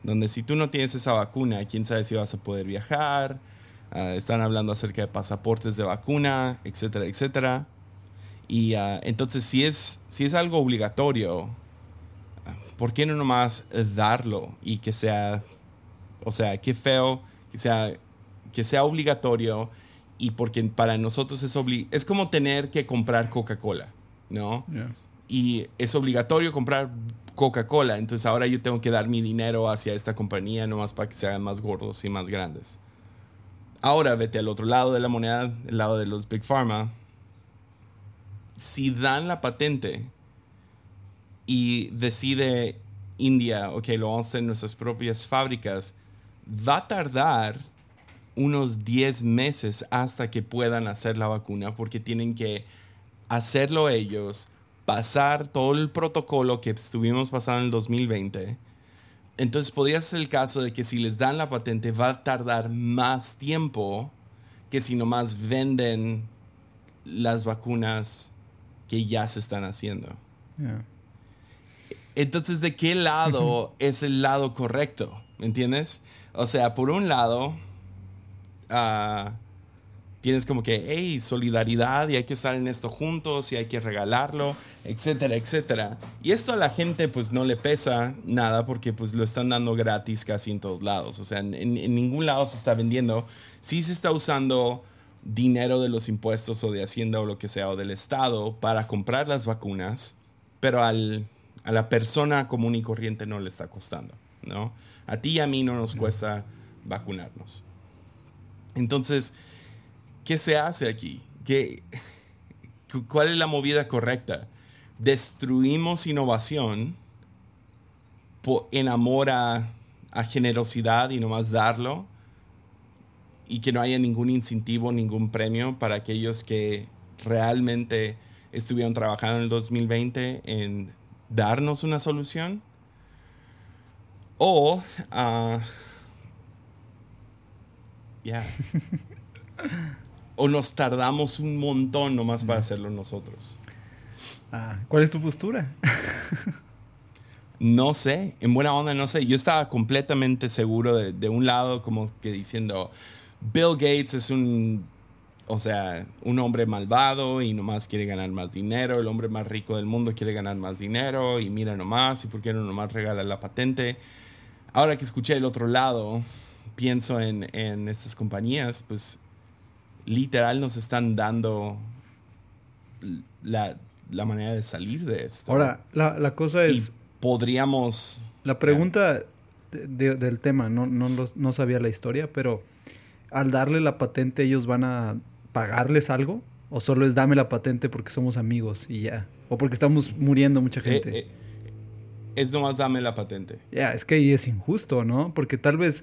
Donde si tú no tienes esa vacuna, quién sabe si vas a poder viajar. Ah, están hablando acerca de pasaportes de vacuna, etcétera, etcétera. Y uh, entonces, si es, si es algo obligatorio, ¿por qué no nomás darlo y que sea, o sea, qué feo que sea, que sea obligatorio y porque para nosotros es, es como tener que comprar Coca-Cola, ¿no? Y es obligatorio comprar Coca-Cola. Entonces ahora yo tengo que dar mi dinero hacia esta compañía nomás para que se hagan más gordos y más grandes. Ahora vete al otro lado de la moneda, el lado de los Big Pharma. Si dan la patente y decide India, ok, lo vamos a hacer en nuestras propias fábricas, va a tardar unos 10 meses hasta que puedan hacer la vacuna porque tienen que hacerlo ellos, pasar todo el protocolo que estuvimos pasando en el 2020. Entonces podría ser el caso de que si les dan la patente va a tardar más tiempo que si nomás venden las vacunas que ya se están haciendo. Entonces, ¿de qué lado es el lado correcto? ¿Me entiendes? O sea, por un lado, uh, tienes como que, hey, solidaridad y hay que estar en esto juntos y hay que regalarlo, etcétera, etcétera. Y esto a la gente pues no le pesa nada porque pues lo están dando gratis casi en todos lados. O sea, en, ningún lado se está vendiendo. Sí se está usando dinero de los impuestos o de Hacienda o lo que sea o del Estado para comprar las vacunas, pero al, a la persona común y corriente no le está costando, ¿no? A ti y a mí no nos cuesta vacunarnos. Entonces, ¿Qué se hace aquí? ¿Qué, ¿Cuál es la movida correcta? Destruimos innovación en amor a, generosidad y nomás darlo y que no haya ningún incentivo, ningún premio para aquellos que, realmente estuvieron trabajando en el 2020 en darnos una solución. O, ah, ya. o nos tardamos un montón nomás para hacerlo nosotros. Ah, ¿Cuál es tu postura? no sé, en buena onda no sé. Yo estaba completamente seguro de, de un lado como que diciendo, Bill Gates es un o sea, un hombre malvado y nomás quiere ganar más dinero, el hombre más rico del mundo quiere ganar más dinero y mira nomás, y por qué no nomás regala la patente. Ahora que escuché el otro lado, pienso en, en estas compañías, pues literal nos están dando la, la manera de salir de esto. Ahora, la, la cosa es... Y podríamos... La pregunta del tema, no, no, no sabía la historia, pero al darle la patente ellos van a pagarles algo? ¿O solo es dame la patente porque somos amigos y ya? ¿O porque estamos muriendo mucha eh, gente? Eh, es nomás dame la patente. Ya, es que ahí es injusto, ¿no? Porque tal vez...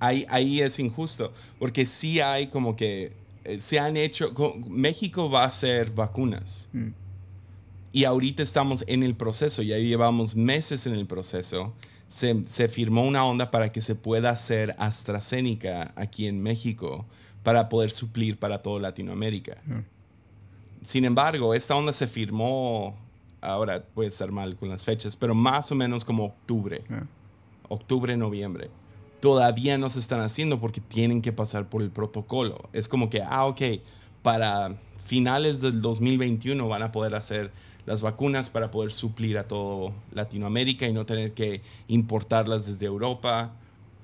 Ahí, ahí es injusto, porque sí hay como que... Eh, se han hecho... México va a hacer vacunas. Mm. Y ahorita estamos en el proceso, ya llevamos meses en el proceso. Se, se, firmó una onda para que se pueda hacer AstraZeneca aquí en México para poder suplir para toda Latinoamérica. Sin embargo, esta onda se firmó, ahora puede estar mal con las fechas, pero más o menos como octubre, octubre, noviembre. Todavía no se están haciendo porque tienen que pasar por el protocolo. Es como que, ah, ok, para finales del 2021 van a poder hacer las vacunas para poder suplir a todo Latinoamérica y no tener que importarlas desde Europa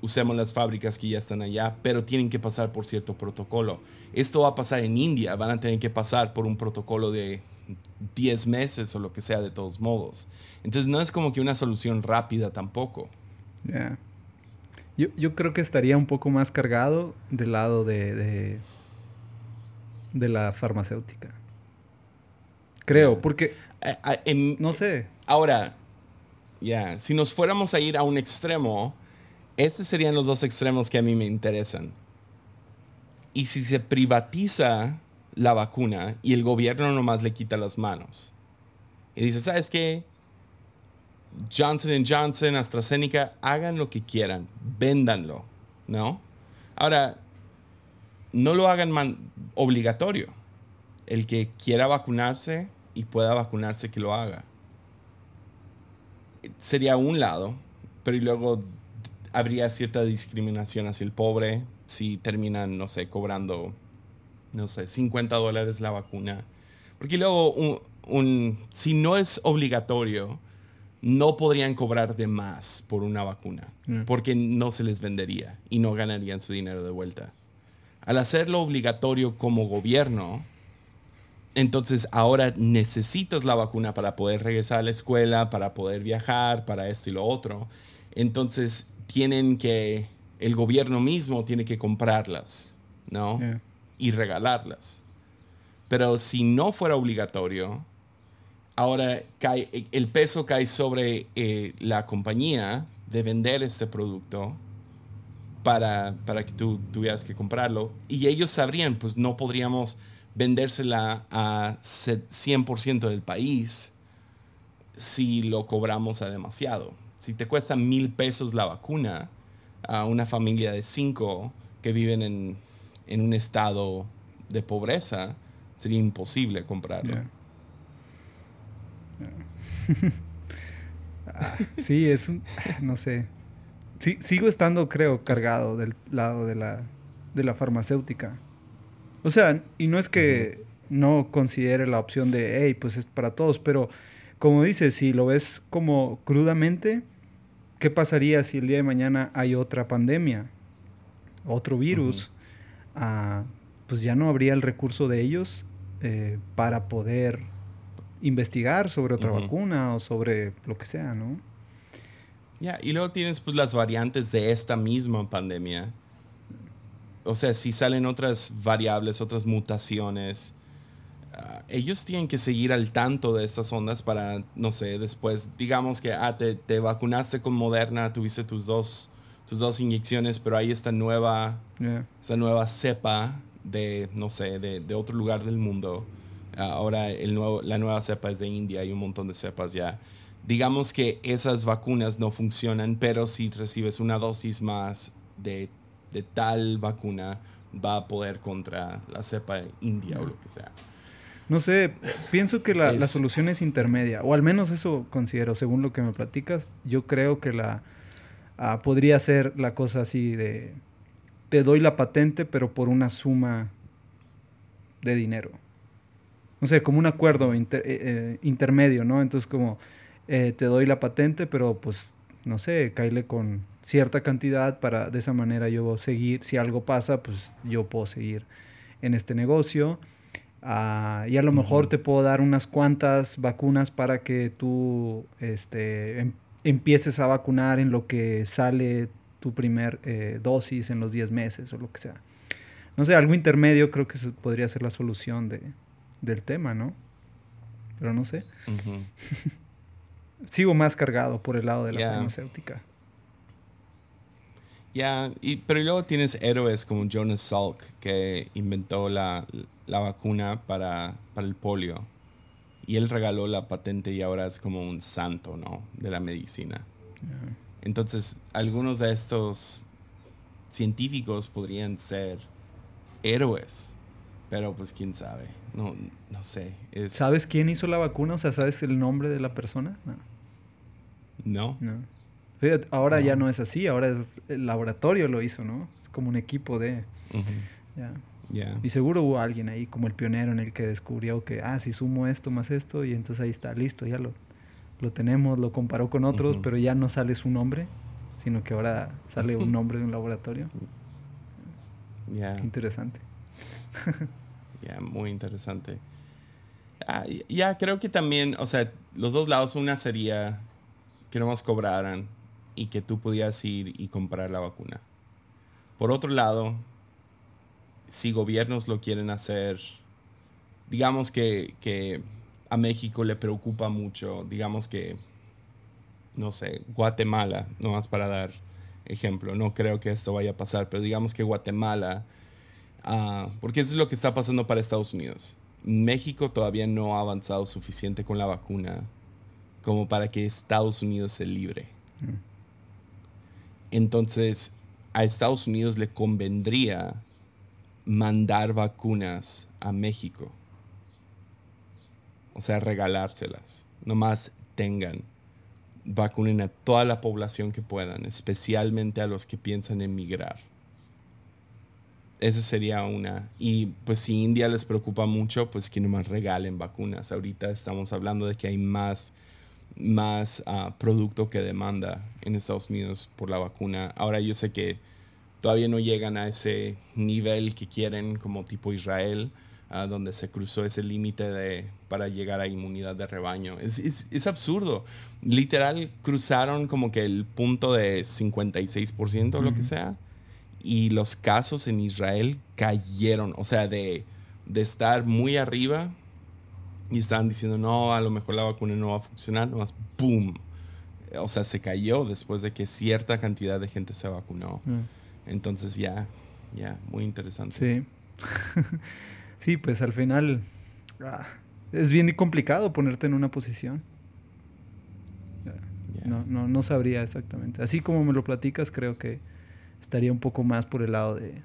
usemos las fábricas que ya están allá, pero tienen que pasar por cierto protocolo. Esto va a pasar en India, van a tener que pasar por un protocolo de 10 meses o lo que sea de todos modos. Entonces no es como que una solución rápida tampoco. Yo, yo, creo que estaría un poco más cargado del lado de, de, la farmacéutica. Creo, porque... no sé. Ahora, ya, si nos fuéramos a ir a un extremo, estos serían los dos extremos que a mí me interesan. Y si se privatiza la vacuna y el gobierno nomás le quita las manos y dice, ¿sabes qué? Johnson Johnson, AstraZeneca, hagan lo que quieran, véndanlo, ¿no? Ahora, no lo hagan obligatorio. El que quiera vacunarse y pueda vacunarse, que lo haga. Sería un lado, pero y luego habría cierta discriminación hacia el pobre si terminan, no sé, cobrando, no sé, 50 dólares la vacuna. Porque luego, un, si no es obligatorio, no podrían cobrar de más por una vacuna, mm. porque no se les vendería y no ganarían su dinero de vuelta. Al hacerlo obligatorio como gobierno, entonces ahora necesitas la vacuna para poder regresar a la escuela, para poder viajar, para esto y lo otro. Entonces tienen que, el gobierno mismo tiene que comprarlas, ¿no? Y regalarlas. Pero si no fuera obligatorio, ahora cae, el peso cae sobre eh, la compañía de vender este producto para, para que tú tuvieras que comprarlo. Y ellos sabrían, pues no podríamos vendérsela a 100% del país si lo cobramos a demasiado. Si te cuesta mil pesos la vacuna a una familia de cinco que viven en, un estado de pobreza, sería imposible comprarlo. Ah, sí, es un, no sé. Sí, sigo estando, creo, cargado del lado de la, de la farmacéutica. O sea, y no es que no considere la opción de, hey, pues es para todos, pero como dices, si lo ves como crudamente, ¿qué pasaría si el día de mañana hay otra pandemia, otro virus? Ah, pues ya no habría el recurso de ellos eh, para poder investigar sobre otra vacuna o sobre lo que sea, ¿no? Ya, y luego tienes pues las variantes de esta misma pandemia. O sea, si salen otras variables, otras mutaciones, Ah, ellos tienen que seguir al tanto de estas ondas para, no sé, después, digamos que ah, te, te, vacunaste con Moderna, tuviste tus dos, tus dos inyecciones, pero hay esta nueva, esta nueva cepa de, no sé, de, de, otro lugar del mundo. Ahora el nuevo, la nueva cepa es de India, hay un montón de cepas ya. Digamos que esas vacunas no funcionan, pero si recibes una dosis más de, de tal vacuna, va a poder contra la cepa india o lo que sea. No sé, pienso que la, la, solución es intermedia, o al menos eso considero, según lo que me platicas. Yo creo que la ah, podría ser la cosa así de te doy la patente, pero por una suma de dinero. No sé, como un acuerdo eh, eh, intermedio, ¿no? Entonces, como eh, te doy la patente, pero pues, no sé, caile con cierta cantidad para de esa manera yo seguir, si algo pasa, pues yo puedo seguir en este negocio. Ah, y a lo mejor te puedo dar unas cuantas vacunas para que tú este, em, empieces a vacunar en lo que sale tu primer eh, dosis en los 10 meses o lo que sea. No sé, algo intermedio creo que podría ser la solución de, del tema, ¿no? Pero no sé. Sigo más cargado por el lado de la farmacéutica. Ya, pero luego tienes héroes como Jonas Salk, que inventó la, la vacuna para, para, el polio. Y él regaló la patente y ahora es como un santo, ¿no? De la medicina. Entonces, algunos de estos científicos podrían ser héroes, pero pues quién sabe. No, no sé. ¿Sabes quién hizo la vacuna? O sea, ¿sabes el nombre de la persona? No. No. ahora ya no es así, ahora es el laboratorio lo hizo, ¿no? Es como un equipo de... Ya. Y seguro hubo alguien ahí como el pionero en el que descubrió que, ah, si sumo esto más esto, y entonces ahí está, listo, ya lo, lo tenemos, lo comparó con otros, pero ya no sale su nombre, sino que ahora sale un nombre de un laboratorio. Ya. Interesante. ya, muy interesante. Ah, ya, creo que también, o sea, los dos lados, una sería que no nos cobraran y que tú pudieras ir y comprar la vacuna. Por otro lado, si gobiernos lo quieren hacer, digamos que, que a México le preocupa mucho, digamos que, no sé, Guatemala, no más para dar ejemplo, no creo que esto vaya a pasar, pero digamos que Guatemala, uh, porque eso es lo que está pasando para Estados Unidos. México todavía no ha avanzado suficiente con la vacuna como para que Estados Unidos se libre. Mm. Entonces, a Estados Unidos le convendría mandar vacunas a México o sea, regalárselas. Nomás tengan. Vacunen a toda la población que puedan, especialmente a los que piensan en migrar. Esa sería una. Y pues si India les preocupa mucho, pues que nomás regalen vacunas. Ahorita estamos hablando de que hay más, más ah, producto que demanda en Estados Unidos por la vacuna. Ahora yo sé que todavía no llegan a ese nivel que quieren como tipo Israel, donde se cruzó ese límite para llegar a inmunidad de rebaño. Es, es, absurdo. Literal, cruzaron como que el punto de 56% o lo que sea. Y los casos en Israel cayeron. O sea, de, de estar muy arriba y estaban diciendo, no, a lo mejor la vacuna no va a funcionar, nomás, ¡boom! O sea, se cayó después de que cierta cantidad de gente se vacunó. Entonces ya, ya, muy interesante. Sí. Sí, pues al final ah, es bien complicado ponerte en una posición. No, no, no sabría exactamente. Así como me lo platicas, creo que estaría un poco más por el lado de,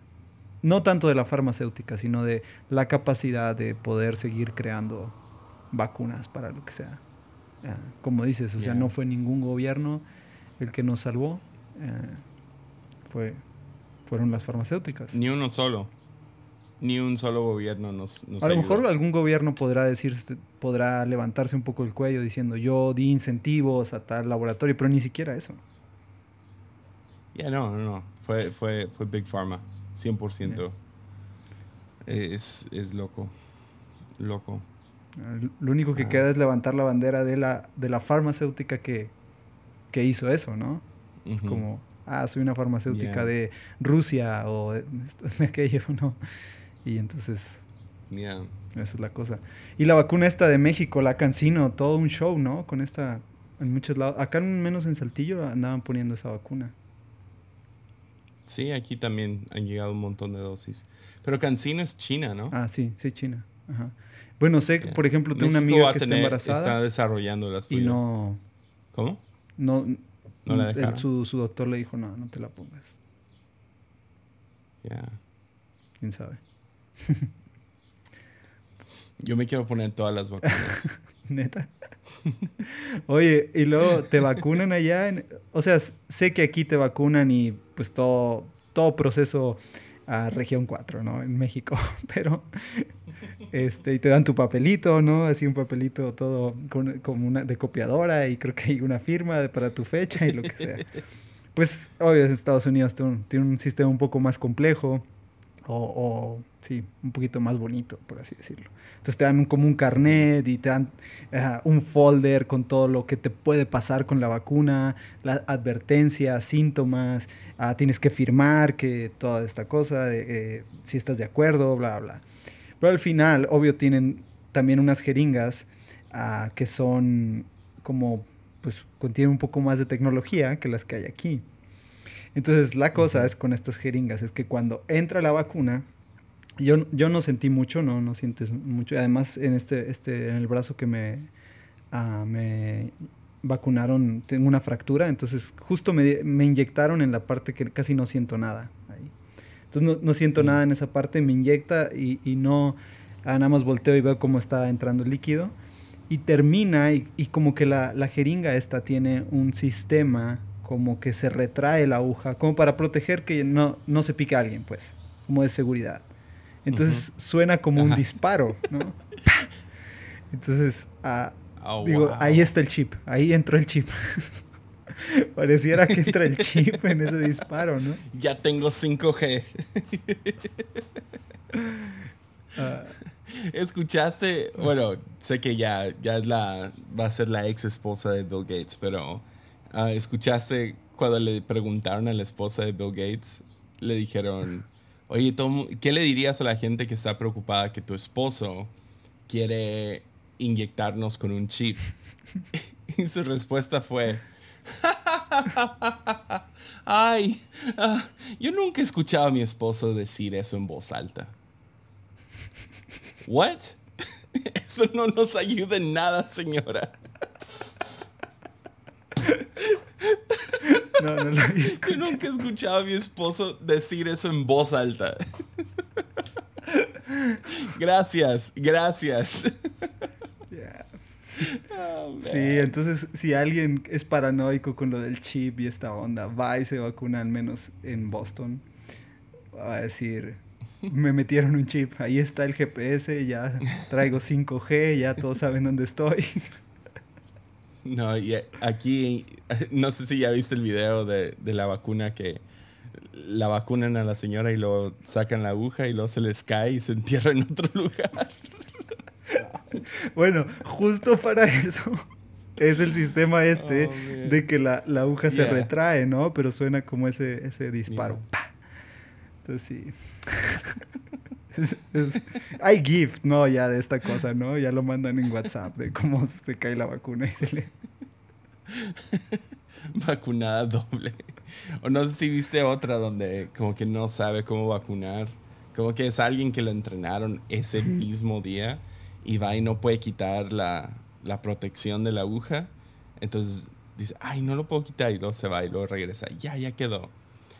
no tanto de la farmacéutica, sino de la capacidad de poder seguir creando vacunas para lo que sea. como dices, o sea, no fue ningún gobierno el que nos salvó, eh, fue, fueron las farmacéuticas. Ni uno solo ni un solo gobierno nos, nos A lo mejor algún gobierno podrá decir, podrá levantarse un poco el cuello diciendo yo di incentivos a tal laboratorio, pero ni siquiera eso. Ya no, no, no. Fue, fue, fue Big Pharma, 100%. Es, es loco. Loco. Lo único que ah. queda es levantar la bandera de la, de la farmacéutica que, que hizo eso, ¿no? Como, ah, soy una farmacéutica de Rusia o de, de aquello, ¿no? Y entonces... Esa es la cosa. Y la vacuna esta de México, la Cancino, todo un show, ¿no? Con esta... En muchos lados. Acá menos en Saltillo andaban poniendo esa vacuna. Sí, aquí también han llegado un montón de dosis. Pero Cancino es China, ¿no? Ah, sí, sí, China. Ajá. Bueno, sé que, por ejemplo, tengo una México amiga a que está embarazada Está desarrollando las y no, ¿Cómo? no, No la dejaron. su, su doctor le dijo, no, no te la pongas. Ya. ¿Quién sabe? Yo me quiero poner todas las vacunas. Neta. Oye, y luego te vacunan allá. en- o sea, sé que aquí te vacunan y pues todo, todo proceso a región 4, ¿no? En México. Pero, este, y te dan tu papelito, ¿no? Así un papelito todo con, como una de copiadora y creo que hay una firma para tu fecha y lo que sea. Pues, obvio, Estados Unidos tiene tiene un sistema un poco más complejo o, o, sí, un poquito más bonito, por así decirlo. Entonces te dan como un carnet y te dan ah, un folder con todo lo que te puede pasar con la vacuna, las advertencias, síntomas, ah, tienes que firmar que toda esta cosa, de, eh, si estás de acuerdo, bla, bla. Pero al final, obvio, tienen también unas jeringas ah, que son como, pues, contienen un poco más de tecnología que las que hay aquí. Entonces, la cosa es con estas jeringas, es que cuando entra la vacuna, yo, yo no sentí mucho, no, no sientes mucho. Además, en este, este, en el brazo que me, ah, me vacunaron, tengo una fractura, entonces justo me, me inyectaron en la parte que casi no siento nada ahí. Entonces no, no siento nada en esa parte, me inyecta y, y no, ah, nada más volteo y veo cómo está entrando el líquido. Y termina y, y como que la, la jeringa esta tiene un sistema como que se retrae la aguja, como para proteger que no, no se pique a alguien, pues, como de seguridad. Entonces suena como un disparo, ¿no? Entonces, ah, Oh, digo, wow. ahí está el chip, ahí entró el chip. Pareciera que entra el chip en ese disparo, ¿no? Ya tengo 5G. Ah, ¿Escuchaste? Bueno, sé que ya, ya es la, va a ser la ex esposa de Bill Gates, pero ah, ¿escuchaste cuando le preguntaron a la esposa de Bill Gates? Le dijeron, oye, ¿qué le dirías a la gente que está preocupada que tu esposo quiere inyectarnos con un chip? Y su respuesta fue, ay, ah, yo nunca he escuchado a mi esposo decir eso en voz alta. ¿What? Eso no nos ayuda en nada, señora. No, no lo había Yo nunca he escuchado a mi esposo decir eso en voz alta. Gracias, gracias. Ya. Oh. Sí, entonces si alguien es paranoico con lo del chip y esta onda, va y se vacuna al menos en Boston, va a decir, me metieron un chip, ahí está el GPS, ya traigo 5G, ya todos saben dónde estoy. No, y aquí, no sé si ya viste el video de, de la vacuna que la vacunan a la señora y luego sacan la aguja y luego se les cae y se entierra en otro lugar. Bueno, justo para eso es el sistema este Oh, de que la, la aguja se retrae, ¿no? Pero suena como ese, ese disparo. Entonces sí. Es- es- hay gift, ¿no? Ya de esta cosa, ¿no? Ya lo mandan en WhatsApp de cómo se cae la vacuna y se le... Vacunada doble. O no sé si viste otra donde como que no sabe cómo vacunar. Como que es alguien que lo entrenaron ese mismo día y va y no puede quitar la, la protección de la aguja. Entonces dice, ay, no lo puedo quitar y luego se va y luego regresa. Ya, ya quedó.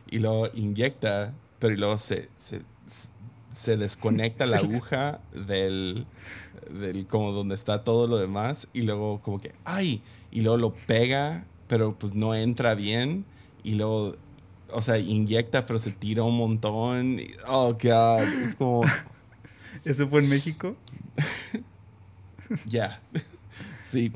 Y luego inyecta, pero y luego se, se, se desconecta la aguja del, del como donde está todo lo demás y luego como que, ay, y luego lo pega, pero pues no entra bien y luego, o sea, inyecta, pero se tira un montón. y- oh, God, es como, ¿Eso fue en México? ya, sí,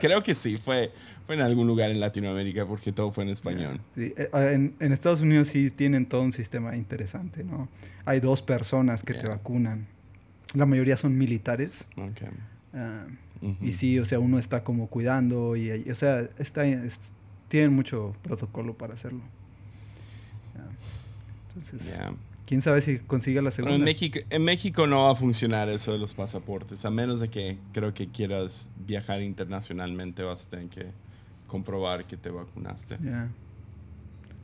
creo que sí, fue, fue en algún lugar en Latinoamérica porque todo fue en español. Sí, eh, En, en Estados Unidos sí tienen todo un sistema interesante, ¿no? Hay dos personas que te Yeah. vacunan. La mayoría son militares. Okay. ah, Ujú. Y sí, o sea, uno está como cuidando y, y, o sea, está, es- tienen mucho protocolo para hacerlo. Ya. Entonces, Yeah. quién sabe si consiga la Bueno, segunda. en, México, en México no va a funcionar eso de los pasaportes, a menos de que creo que quieras viajar internacionalmente, vas a tener que comprobar que te vacunaste. Ya.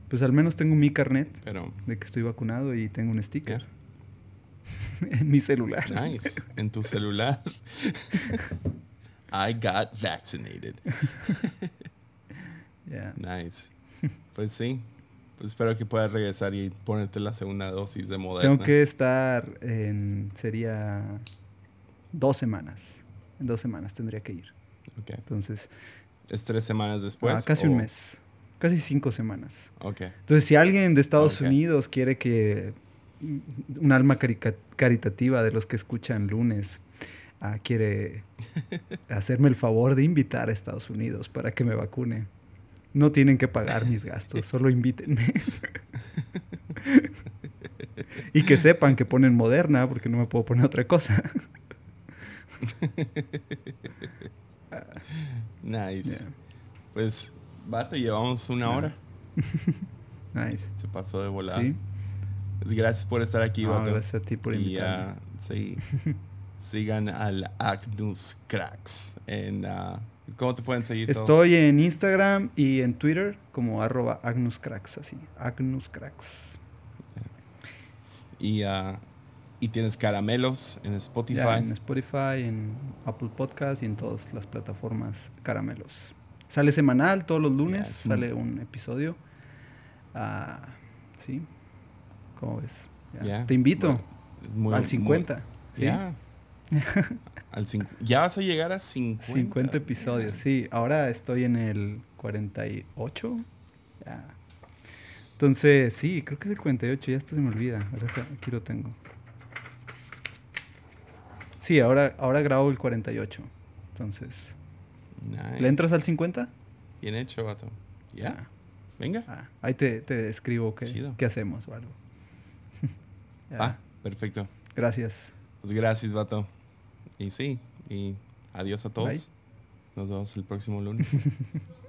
Pues al menos tengo mi carnet Pero de que estoy vacunado y tengo un sticker. Ya. en mi celular. Nice. En tu celular. I got vaccinated. Yeah. Nice. Pues sí. Pues espero que puedas regresar y ponerte la segunda dosis de Moderna. Tengo que estar en. Sería. Dos semanas. En dos semanas tendría que ir. Ok. Entonces. ¿Es tres semanas después? ah, casi un mes. Casi cinco semanas. Ok. Entonces, si alguien de Estados. Unidos quiere que un alma caritativa de los que escuchan lunes ah, quiere hacerme el favor de invitar a Estados Unidos para que me vacune, no tienen que pagar mis gastos, solo invítenme. y que sepan que ponen Moderna porque no me puedo poner otra cosa. Nice. Yeah. Pues, vato, llevamos una hora. Nice. Se pasó de volada. Sí. Pues gracias por estar aquí, No, vato. gracias a ti por y invitarme. ah, sí, sigan al Agnus Cracks. En, ah, ¿Cómo te pueden seguir todos? Estoy en Instagram y en Twitter como arroba agnuscracks, así. Agnuscracks. Y, ah, y tienes caramelos en Spotify. Ya, en Spotify, en Apple Podcast y en todas las plataformas caramelos. Sale semanal, todos los lunes es sale un episodio. Ah, sí. ¿Cómo ves? Ya. Te invito muy- al muy- 50. ¿sí? Ya. Al cin- ya vas a llegar a 50. 50 episodios, sí. Ahora estoy en el 48. Ya. Entonces, sí, creo que es el 48. Ya esto se me olvida. Aquí lo tengo. Sí, ahora, ahora grabo el 48. Entonces, Nice. ¿le entras al 50? Bien hecho, vato. Ya. Venga. Ah, ahí te, te escribo qué, qué hacemos o algo. Va, perfecto. Gracias. Pues gracias, vato. Y sí, y adiós a todos. Nos vemos el próximo lunes.